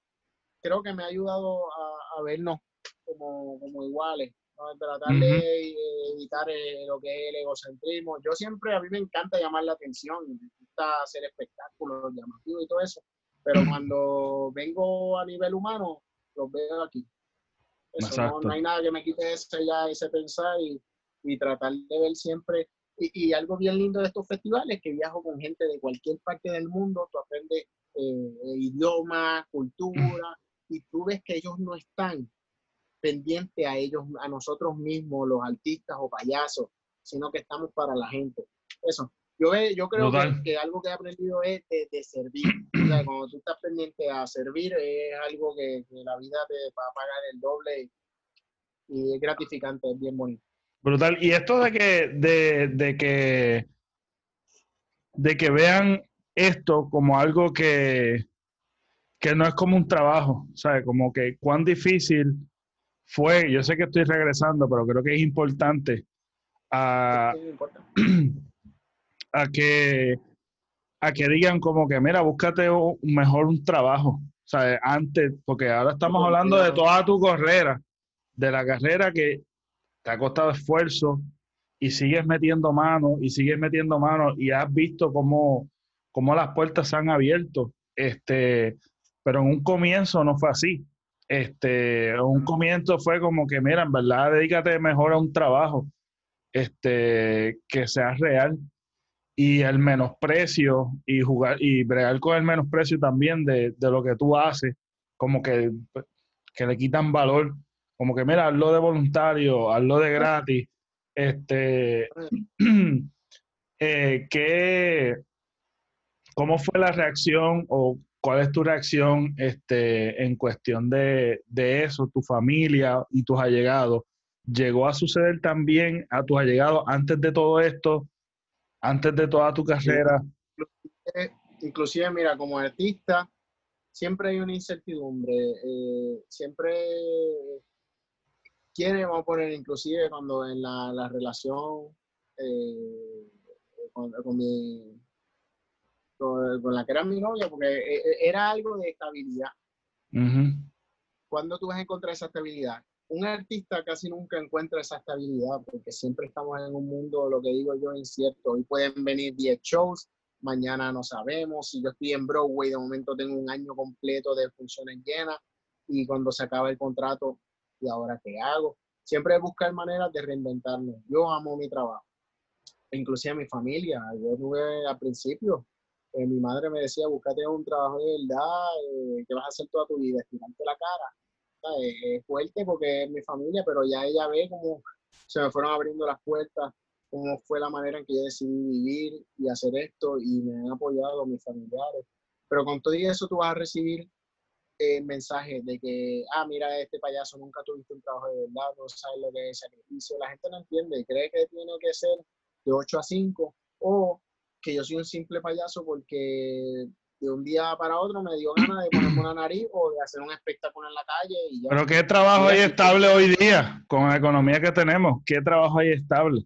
creo que me ha ayudado a, a vernos como, como iguales, tratar de evitar eh, lo que es el egocentrismo. Yo siempre, a mí me encanta llamar la atención, me gusta hacer espectáculos llamativos y todo eso, pero cuando vengo a nivel humano, los veo aquí. Eso, no, hay nada que me quite ese, ya, ese pensar y, y tratar de ver siempre. Y, y, algo bien lindo de estos festivales que viajo con gente de cualquier parte del mundo, tú aprendes eh, idioma, cultura, y tú ves que ellos no están pendiente a ellos, a nosotros mismos, los artistas o payasos, sino que estamos para la gente. Eso. Yo, yo creo que, algo que he aprendido es de, servir. cuando tú estás pendiente a servir, es algo que, la vida te va a pagar el doble y es gratificante, es bien bonito. Brutal. Y esto de que, de, de que, de que vean esto como algo que, que no es como un trabajo, ¿sabes? Como que cuán difícil fue, yo sé que estoy regresando, pero creo que es importante a, a que a que digan como que, mira, búscate un, mejor un trabajo. O sea, antes, porque ahora estamos hablando de toda tu carrera, de la carrera que te ha costado esfuerzo y sigues metiendo manos y sigues metiendo manos y has visto cómo, cómo las puertas se han abierto. Este, pero en un comienzo no fue así. Este, un comienzo fue como que, mira, en verdad, dedícate mejor a un trabajo este, que sea real. Y el menosprecio y jugar y bregar con el menosprecio también de, lo que tú haces, como que, que le quitan valor. Como que, mira, hazlo de voluntario, hazlo de gratis. Este, eh, ¿Cómo fue la reacción o ¿Cuál es tu reacción este, en cuestión de, eso, tu familia y tus allegados? ¿Llegó a suceder también a tus allegados antes de todo esto, antes de toda tu carrera? Inclusive, mira, como artista, siempre hay una incertidumbre, eh, siempre quiere, vamos a poner inclusive cuando en la, relación eh, con, mi, con, la que era mi novia, porque eh, eh, era algo de estabilidad. ¿Cuándo tú vas a encontrar esa estabilidad? Un artista casi nunca encuentra esa estabilidad porque siempre estamos en un mundo, lo que digo yo, incierto. Hoy pueden venir 10 shows, mañana no sabemos. Si yo estoy en Broadway, de momento tengo un año completo de funciones llenas y cuando se acaba el contrato, ¿y ahora qué hago? Siempre buscar maneras de reinventarme. Yo amo mi trabajo, inclusive mi familia. Yo tuve al principio, eh, mi madre me decía, búscate un trabajo de verdad, eh, que vas a hacer toda tu vida, estirarte la cara. Es fuerte porque es mi familia, pero ya ella ve cómo se me fueron abriendo las puertas, cómo fue la manera en que yo decidí vivir y hacer esto y me han apoyado mis familiares. Pero con todo eso tú vas a recibir eh, mensajes de que, ah, mira, este payaso nunca tuviste un trabajo de verdad, no sabes lo que es sacrificio. La gente no entiende, cree que tiene que ser de 8 a 5 o que yo soy un simple payaso porque de un día para otro me dio ganas de ponerme una nariz o de hacer un espectáculo en la calle. Y ya. Pero ¿qué trabajo hay estable hoy día con la economía que tenemos? ¿Qué trabajo hay estable?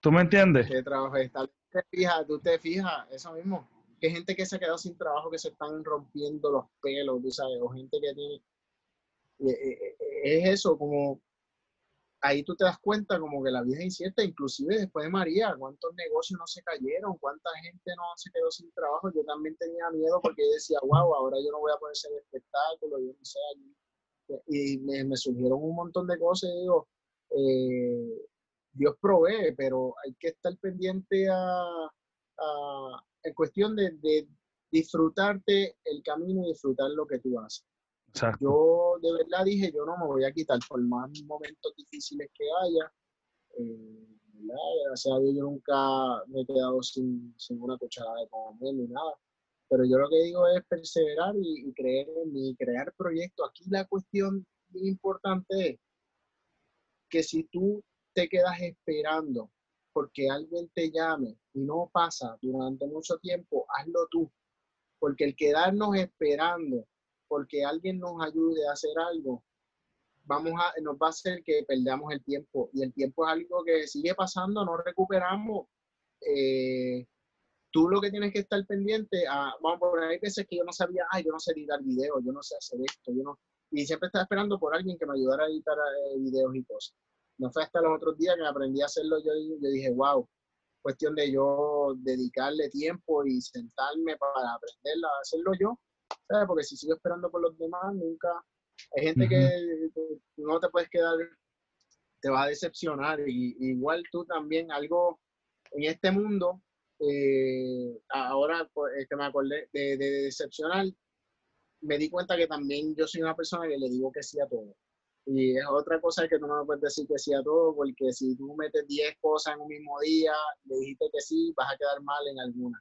¿Tú me entiendes? ¿Qué trabajo hay estable? Tú te fijas, tú te fijas, eso mismo que gente que se ha quedado sin trabajo, que se están rompiendo los pelos, tú sabes, o gente que tiene... Eh, eh, eh, es eso, como ahí tú te das cuenta como que la vida es incierta, inclusive después de María, cuántos negocios no se cayeron, cuánta gente no se quedó sin trabajo, yo también tenía miedo porque decía, wow, ahora yo no voy a poder ser espectáculo, yo no sé, y me, surgieron un montón de cosas y digo, Dios provee, pero hay que estar pendiente a, en cuestión de, disfrutarte el camino y disfrutar lo que tú haces. Yo de verdad dije, yo no me voy a quitar por más momentos difíciles que haya. Eh, Gracias a Dios yo nunca me he quedado sin, una cucharada de comer ni nada. Pero yo lo que digo es perseverar y, creer en mí, crear proyectos. Aquí la cuestión importante es que si tú te quedas esperando porque alguien te llame y no pasa durante mucho tiempo, hazlo tú. Porque el quedarnos esperando porque alguien nos ayude a hacer algo, vamos a, nos va a hacer que perdamos el tiempo. Y el tiempo es algo que sigue pasando, no recuperamos. Eh, tú lo que tienes que estar pendiente, a, vamos a poner, hay veces que yo no sabía, ay, yo no sé editar videos, yo no sé hacer esto, yo no, y siempre estaba esperando por alguien que me ayudara a editar eh, videos y cosas. No fue hasta los otros días que aprendí a hacerlo yo, yo dije, wow, cuestión de yo dedicarle tiempo y sentarme para aprender a hacerlo yo, ¿sabes? Porque si sigo esperando por los demás, nunca... Hay gente que no te puedes quedar, te va a decepcionar. Y, igual tú también, algo en este mundo, eh, ahora pues, que me acordé de, de decepcionar, me di cuenta que también yo soy una persona que le digo que sí a todo. Y es otra cosa que tú no me puedes decir que sí a todo, porque si tú metes 10 cosas en un mismo día, le dijiste que sí, vas a quedar mal en alguna.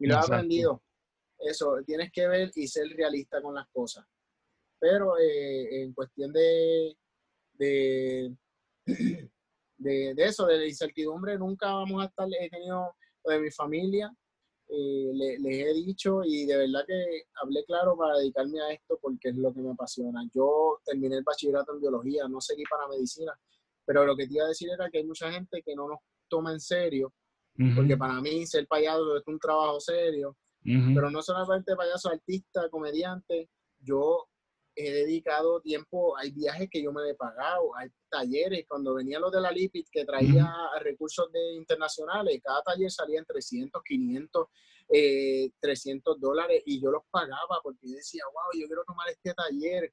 Y lo he aprendido. Eso, tienes que ver y ser realista con las cosas. Pero eh, en cuestión de, de, de, de, eso, de la incertidumbre, nunca vamos a estar, he tenido de mi familia, eh, les he dicho y de verdad que hablé claro para dedicarme a esto porque es lo que me apasiona. Yo terminé el bachillerato en biología, no seguí para medicina, pero lo que te iba a decir era que hay mucha gente que no nos toma en serio, porque para mí ser payaso es un trabajo serio, pero no solamente payaso, artista, comediante, yo he dedicado tiempo, hay viajes que yo me he pagado, hay talleres, cuando venía lo de la Lipid que traía recursos de internacionales, cada taller salía en 300, 500, 300 dólares y yo los pagaba porque decía, wow, yo quiero tomar este taller,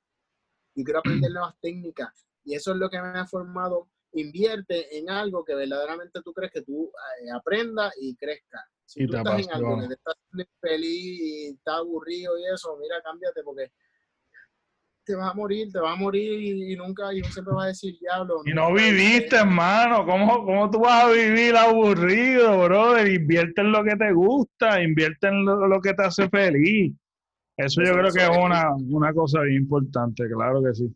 y quiero aprender nuevas técnicas y eso es lo que me ha formado. Invierte en algo que verdaderamente tú crees que tú eh, aprendas y crezcas. Si tú estás en algo que te estás feliz y estás aburrido y eso, mira, cámbiate porque te vas a morir, te vas a morir y, nunca, y siempre va a decir diablo. Y no viviste, hermano. ¿Cómo, ¿Cómo tú vas a vivir aburrido, brother? Invierte en lo que te gusta, invierte en lo, que te hace feliz. Eso yo creo que es una, una, cosa bien importante, claro que sí.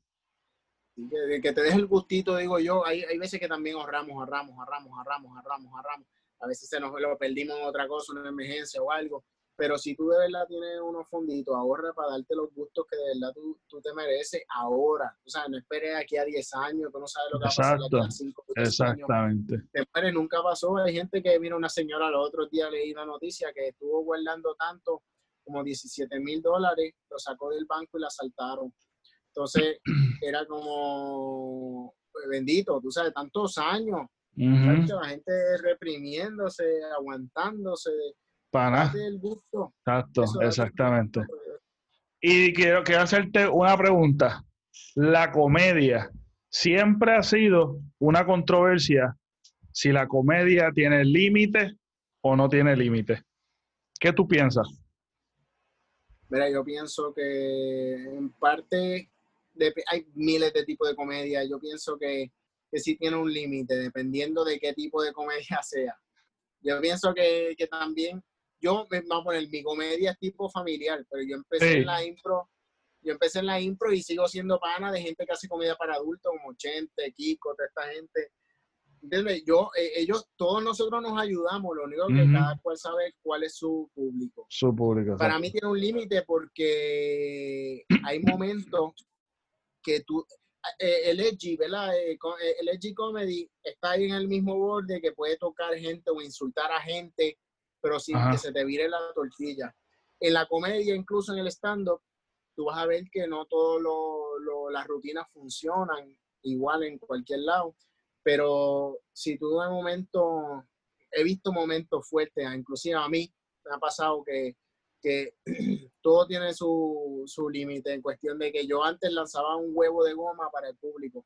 Que, que te deje el gustito, digo yo. Hay, hay veces que también ahorramos, ahorramos, ahorramos, ahorramos, ahorramos, ahorramos. A veces se nos lo perdimos en otra cosa, una emergencia o algo Pero si tú de verdad tienes unos fonditos, ahorra para darte los gustos que de verdad tú, tú te mereces ahora. O sea, no esperes aquí a 10 años, tú no sabes lo que va a pasar aquí a 5 Exactamente. Te nunca pasó. Hay gente que vino una señora los otros días, leí una noticia que estuvo guardando tanto como 17 mil dólares, lo sacó del banco y la asaltaron. Entonces, era como pues, bendito, tú sabes, tantos años. La gente reprimiéndose, aguantándose para el gusto. Exacto, exactamente. Y quiero, quiero hacerte una pregunta. La comedia siempre ha sido una controversia si la comedia tiene límite o no tiene límite. ¿Qué tú piensas? Mira, yo pienso que en parte hay miles de tipos de comedia. Yo pienso que, que sí tiene un límite, dependiendo de qué tipo de comedia sea. Yo pienso que, que también yo, vamos a poner, mi comedia es tipo familiar, pero yo empecé en la impro, yo empecé en la impro y sigo siendo pana de gente que hace comedia para adultos, como Chente, Kiko, toda esta gente. Entonces, yo, eh, ellos, todos nosotros nos ayudamos, lo único que cada cual sabe cuál es su público. Su público. Para mí tiene un límite porque hay momentos que tú, eh, el edgy, ¿verdad? Eh, el edgy comedy está ahí en el mismo borde que puede tocar gente o insultar a gente pero sin que se te vire la tortilla. En la comedia, incluso en el stand-up, tú vas a ver que no todas las rutinas funcionan igual en cualquier lado, pero si tú en momento, he visto momentos fuertes, inclusive a mí me ha pasado que, que todo tiene su, su límite en cuestión de que yo antes lanzaba un huevo de goma para el público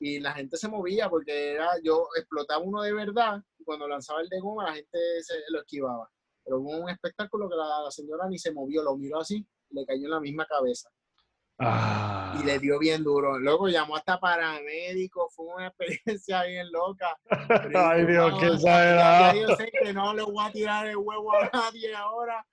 y la gente se movía porque era, yo explotaba uno de verdad y cuando lanzaba el de goma la gente se lo esquivaba. Pero hubo un espectáculo que la, señora ni se movió, lo miró así, le cayó en la misma cabeza. Ah. Y le dio bien duro. Luego llamó hasta paramédico, fue una experiencia bien loca. Ay Dios, qué exagerado. Yo sé que no le voy a tirar el huevo a nadie ahora.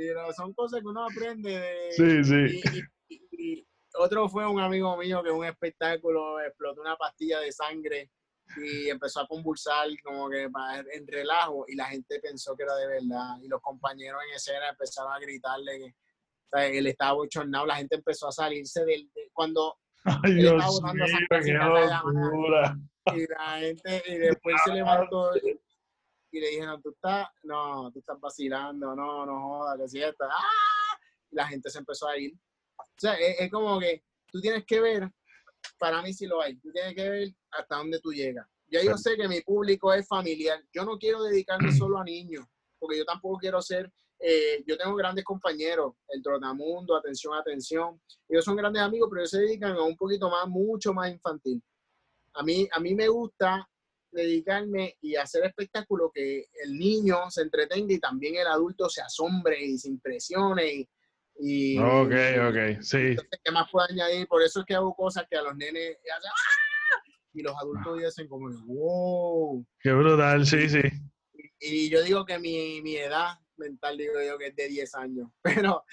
Y son cosas que uno aprende de... Sí, sí. otro fue un amigo mío que en un espectáculo explotó una pastilla de sangre y empezó a convulsar como que en relajo y la gente pensó que era de verdad y los compañeros en escena empezaron a gritarle que él estaba bochornado, la gente empezó a salirse del cuando Ay, Dios botando y la gente y después se levantó y le dijeron tú estás no tú estás vacilando no no jodas que si ¡Ah! y la gente se empezó a ir o sea, es, como que tú tienes que ver, para mí sí lo hay, tú tienes que ver hasta dónde tú llegas. Ya yo sé que mi público es familiar. Yo no quiero dedicarme solo a niños, porque yo tampoco quiero ser, eh, yo tengo grandes compañeros, el Trotamundo, Atención, Atención. Ellos son grandes amigos, pero ellos se dedican a un poquito más, mucho más infantil. A mí, a mí me gusta dedicarme y hacer espectáculos que el niño se entretenga y también el adulto se asombre y se impresione y, y, ok, ok, sí. ¿Qué más puedo añadir? Por eso es que hago cosas que a los nenes hacen ¡Ah! y los adultos dicen como, wow. Qué brutal, sí, sí. Y, yo digo que mi, mi, edad mental, digo yo que es de 10 años, pero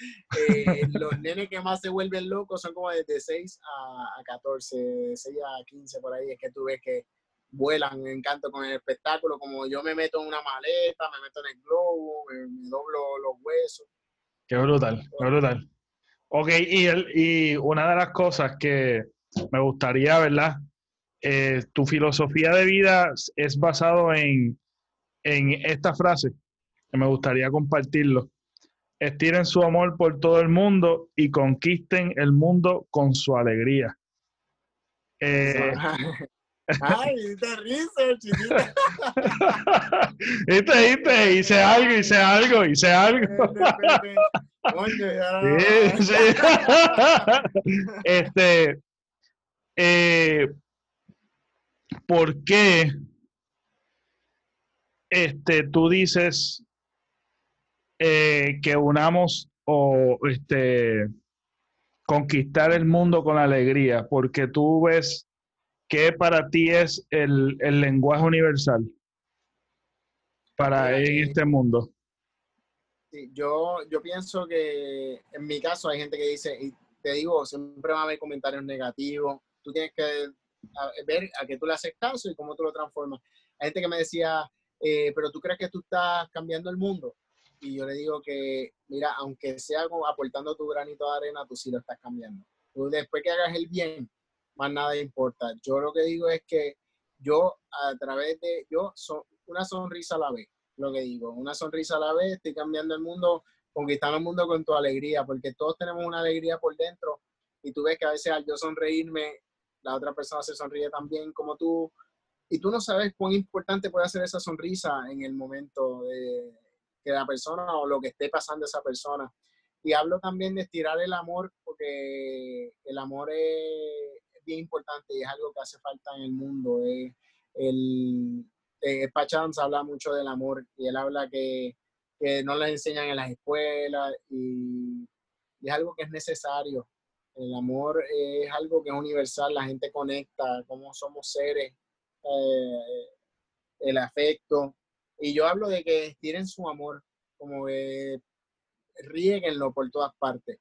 eh, los nenes que más se vuelven locos son como desde 6 a, a 14, 6 a 15 por ahí, es que tú ves que vuelan en encanto con el espectáculo, como yo me meto en una maleta, me meto en el globo, me doblo los huesos Qué brutal, qué brutal. Ok, y, el, y una de las cosas que me gustaría, ¿verdad? Eh, tu filosofía de vida es basado en, en esta frase, que me gustaría compartirlo. Estiren su amor por todo el mundo y conquisten el mundo con su alegría. Eh, Ay, te risa, chiquita. Viste, viste, hice algo, hice algo, hice algo. sí, sí. este, eh, ¿por qué este, tú dices eh, que unamos o este, conquistar el mundo con alegría? Porque tú ves ¿qué para ti es el, lenguaje universal para este mundo? yo, yo pienso que en mi caso hay gente que dice, y te digo, siempre va a haber comentarios negativos, tú tienes que ver a qué tú le haces caso y cómo tú lo transformas. Hay gente que me decía, eh, pero tú crees que tú estás cambiando el mundo. y yo le digo que, mira, aunque sea aportando tu granito de arena, tú sí lo estás cambiando. Tú después que hagas el bien, más nada importa. Yo lo que digo es que yo a través de, yo, son, una sonrisa a la vez, lo que digo, una sonrisa a la vez, estoy cambiando el mundo, conquistando el mundo con tu alegría, porque todos tenemos una alegría por dentro y tú ves que a veces al yo sonreírme, la otra persona se sonríe también como tú, y tú no sabes cuán importante puede ser esa sonrisa en el momento de que la persona o lo que esté pasando esa persona. Y hablo también de estirar el amor, porque el amor es, bien importante y es algo que hace falta en el mundo. el, eh, habla mucho del amor y él habla que, que no le enseñan en las escuelas y, es algo que es necesario. El amor es algo que es universal, la gente conecta, como somos seres, eh, el afecto. Y yo hablo de que estiren su amor, como que rieguenlo por todas partes.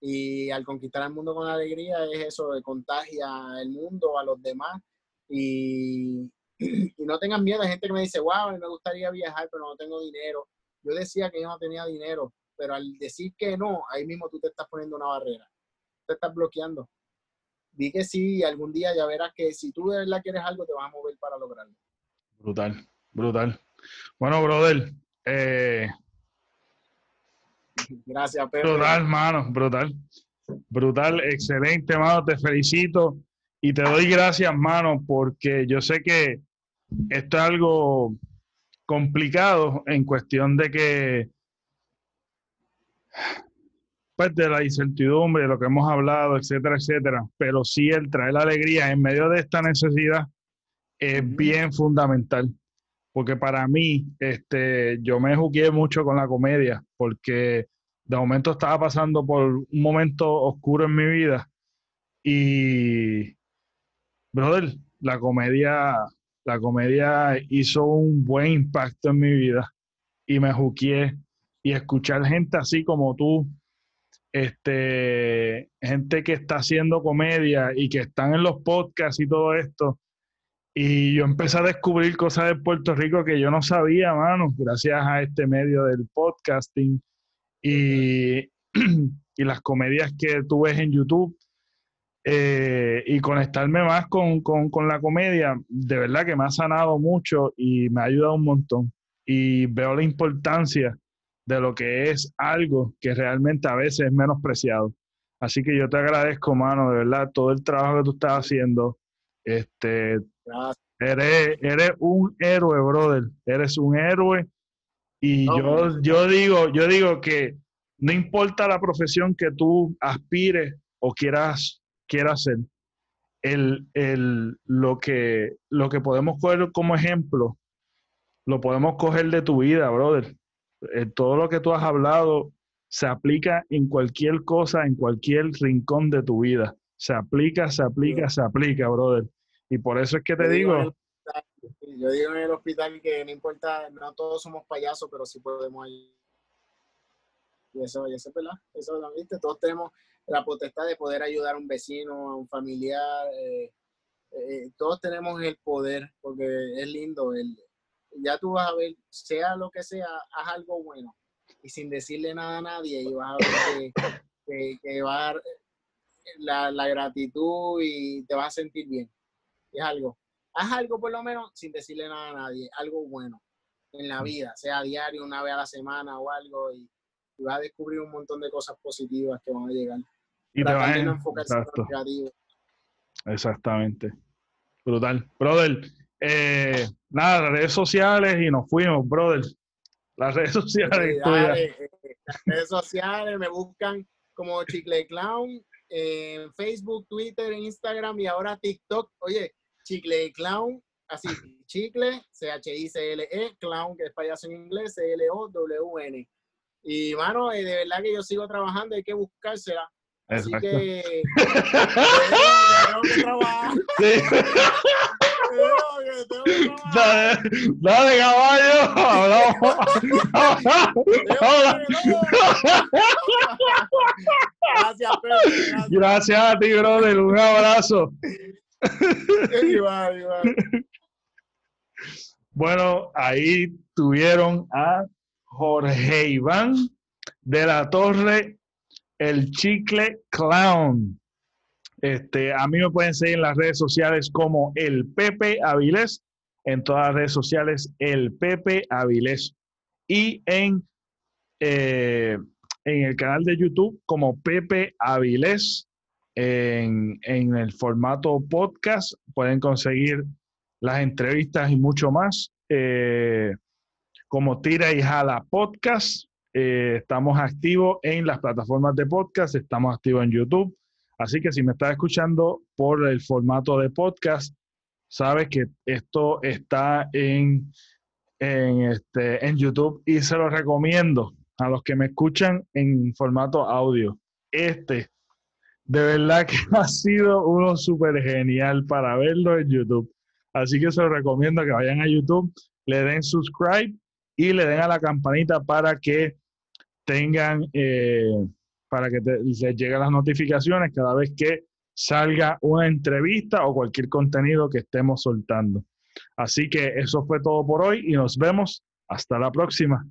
Y al conquistar el mundo con alegría es eso, de contagia el mundo a los demás. Y, y no tengan miedo. Hay gente que me dice, wow, me gustaría viajar, pero no tengo dinero. Yo decía que yo no tenía dinero, pero al decir que no, ahí mismo tú te estás poniendo una barrera. Te estás bloqueando. Di que sí, algún día ya verás que si tú de verdad quieres algo, te vas a mover para lograrlo. Brutal, brutal. Bueno, brother. Eh... Gracias, Pedro. Brutal, mano, brutal. Brutal, excelente, mano. Te felicito y te doy gracias, mano, porque yo sé que esto es algo complicado en cuestión de que pues de la incertidumbre, de lo que hemos hablado, etcétera, etcétera, pero sí el traer la alegría en medio de esta necesidad es bien fundamental, porque para mí, este, yo me jugué mucho con la comedia, porque de momento estaba pasando por un momento oscuro en mi vida y, brother, la comedia la comedia hizo un buen impacto en mi vida y me juqué y escuchar gente así como tú, este, gente que está haciendo comedia y que están en los podcasts y todo esto. Y yo empecé a descubrir cosas de Puerto Rico que yo no sabía, mano, gracias a este medio del podcasting y, y las comedias que tú ves en YouTube eh, y conectarme más con, la comedia, de verdad que me ha sanado mucho y me ha ayudado un montón. Y veo la importancia de lo que es algo que realmente a veces es menospreciado. Así que yo te agradezco, mano, de verdad, todo el trabajo que tú estás haciendo. Este, eres, eres un héroe, brother. Eres un héroe. Y yo, yo, digo, yo digo que no importa la profesión que tú aspires o quieras quiera hacer, el, el, lo, que, lo que podemos coger como ejemplo, lo podemos coger de tu vida, brother. Eh, todo lo que tú has hablado se aplica en cualquier cosa, en cualquier rincón de tu vida. Se aplica, se aplica, se aplica, brother. Y por eso es que te digo... yo digo en el hospital que no importa, no todos somos payasos, pero sí podemos ir. Y eso, y eso es verdad, eso lo viste, todos tenemos, la potestad de poder ayudar a un vecino, a un familiar. Eh, eh, todos tenemos el poder, porque es lindo. El, ya tú vas a ver, sea lo que sea, haz algo bueno y sin decirle nada a nadie y vas a ver que, va a dar la, la, gratitud y te vas a sentir bien. Es algo. Haz algo por lo menos sin decirle nada a nadie, algo bueno en la vida, sea diario, una vez a la semana o algo, y, y vas a descubrir un montón de cosas positivas que van a llegar. Y te vas a Exactamente. Brutal. Brother, eh, nada, las redes sociales y nos fuimos, brother. Las redes sociales. Eh, las redes sociales me buscan como Chicle Clown en Facebook, Twitter, Instagram y ahora TikTok. Oye, Chicle Clown, así, Chicle, C-H-I-C-L-E, Clown, que es payaso en inglés, C-L-O-W-N. Y, mano, eh, de verdad que yo sigo trabajando, hay que buscársela. Así que tengo que trabajar. Sí. Dale, dale, caballo. Gracias, Pedro. Gracias. gracias a ti, brother. Un abrazo. Bueno, ahí tuvieron a Jorge Iván de la Torre, el Chicle Clown. Este, a mí me pueden seguir en las redes sociales como el Pepe Avilés, en todas las redes sociales el Pepe Avilés y en, eh, en el canal de YouTube como Pepe Avilés. En, el formato podcast pueden conseguir las entrevistas y mucho más. Eh, como Tira y Jala Podcast. Eh, estamos activos en las plataformas de podcast, estamos activos en YouTube. Así que si me estás escuchando por el formato de podcast, sabes que esto está en, en, este, en YouTube y se lo recomiendo a los que me escuchan en formato audio. Este, de verdad que ha sido uno súper genial para verlo en YouTube. Así que se lo recomiendo que vayan a YouTube, le den subscribe y le den a la campanita para que tengan, eh, para que les lleguen las notificaciones cada vez que salga una entrevista o cualquier contenido que estemos soltando. Así que eso fue todo por hoy y nos vemos hasta la próxima.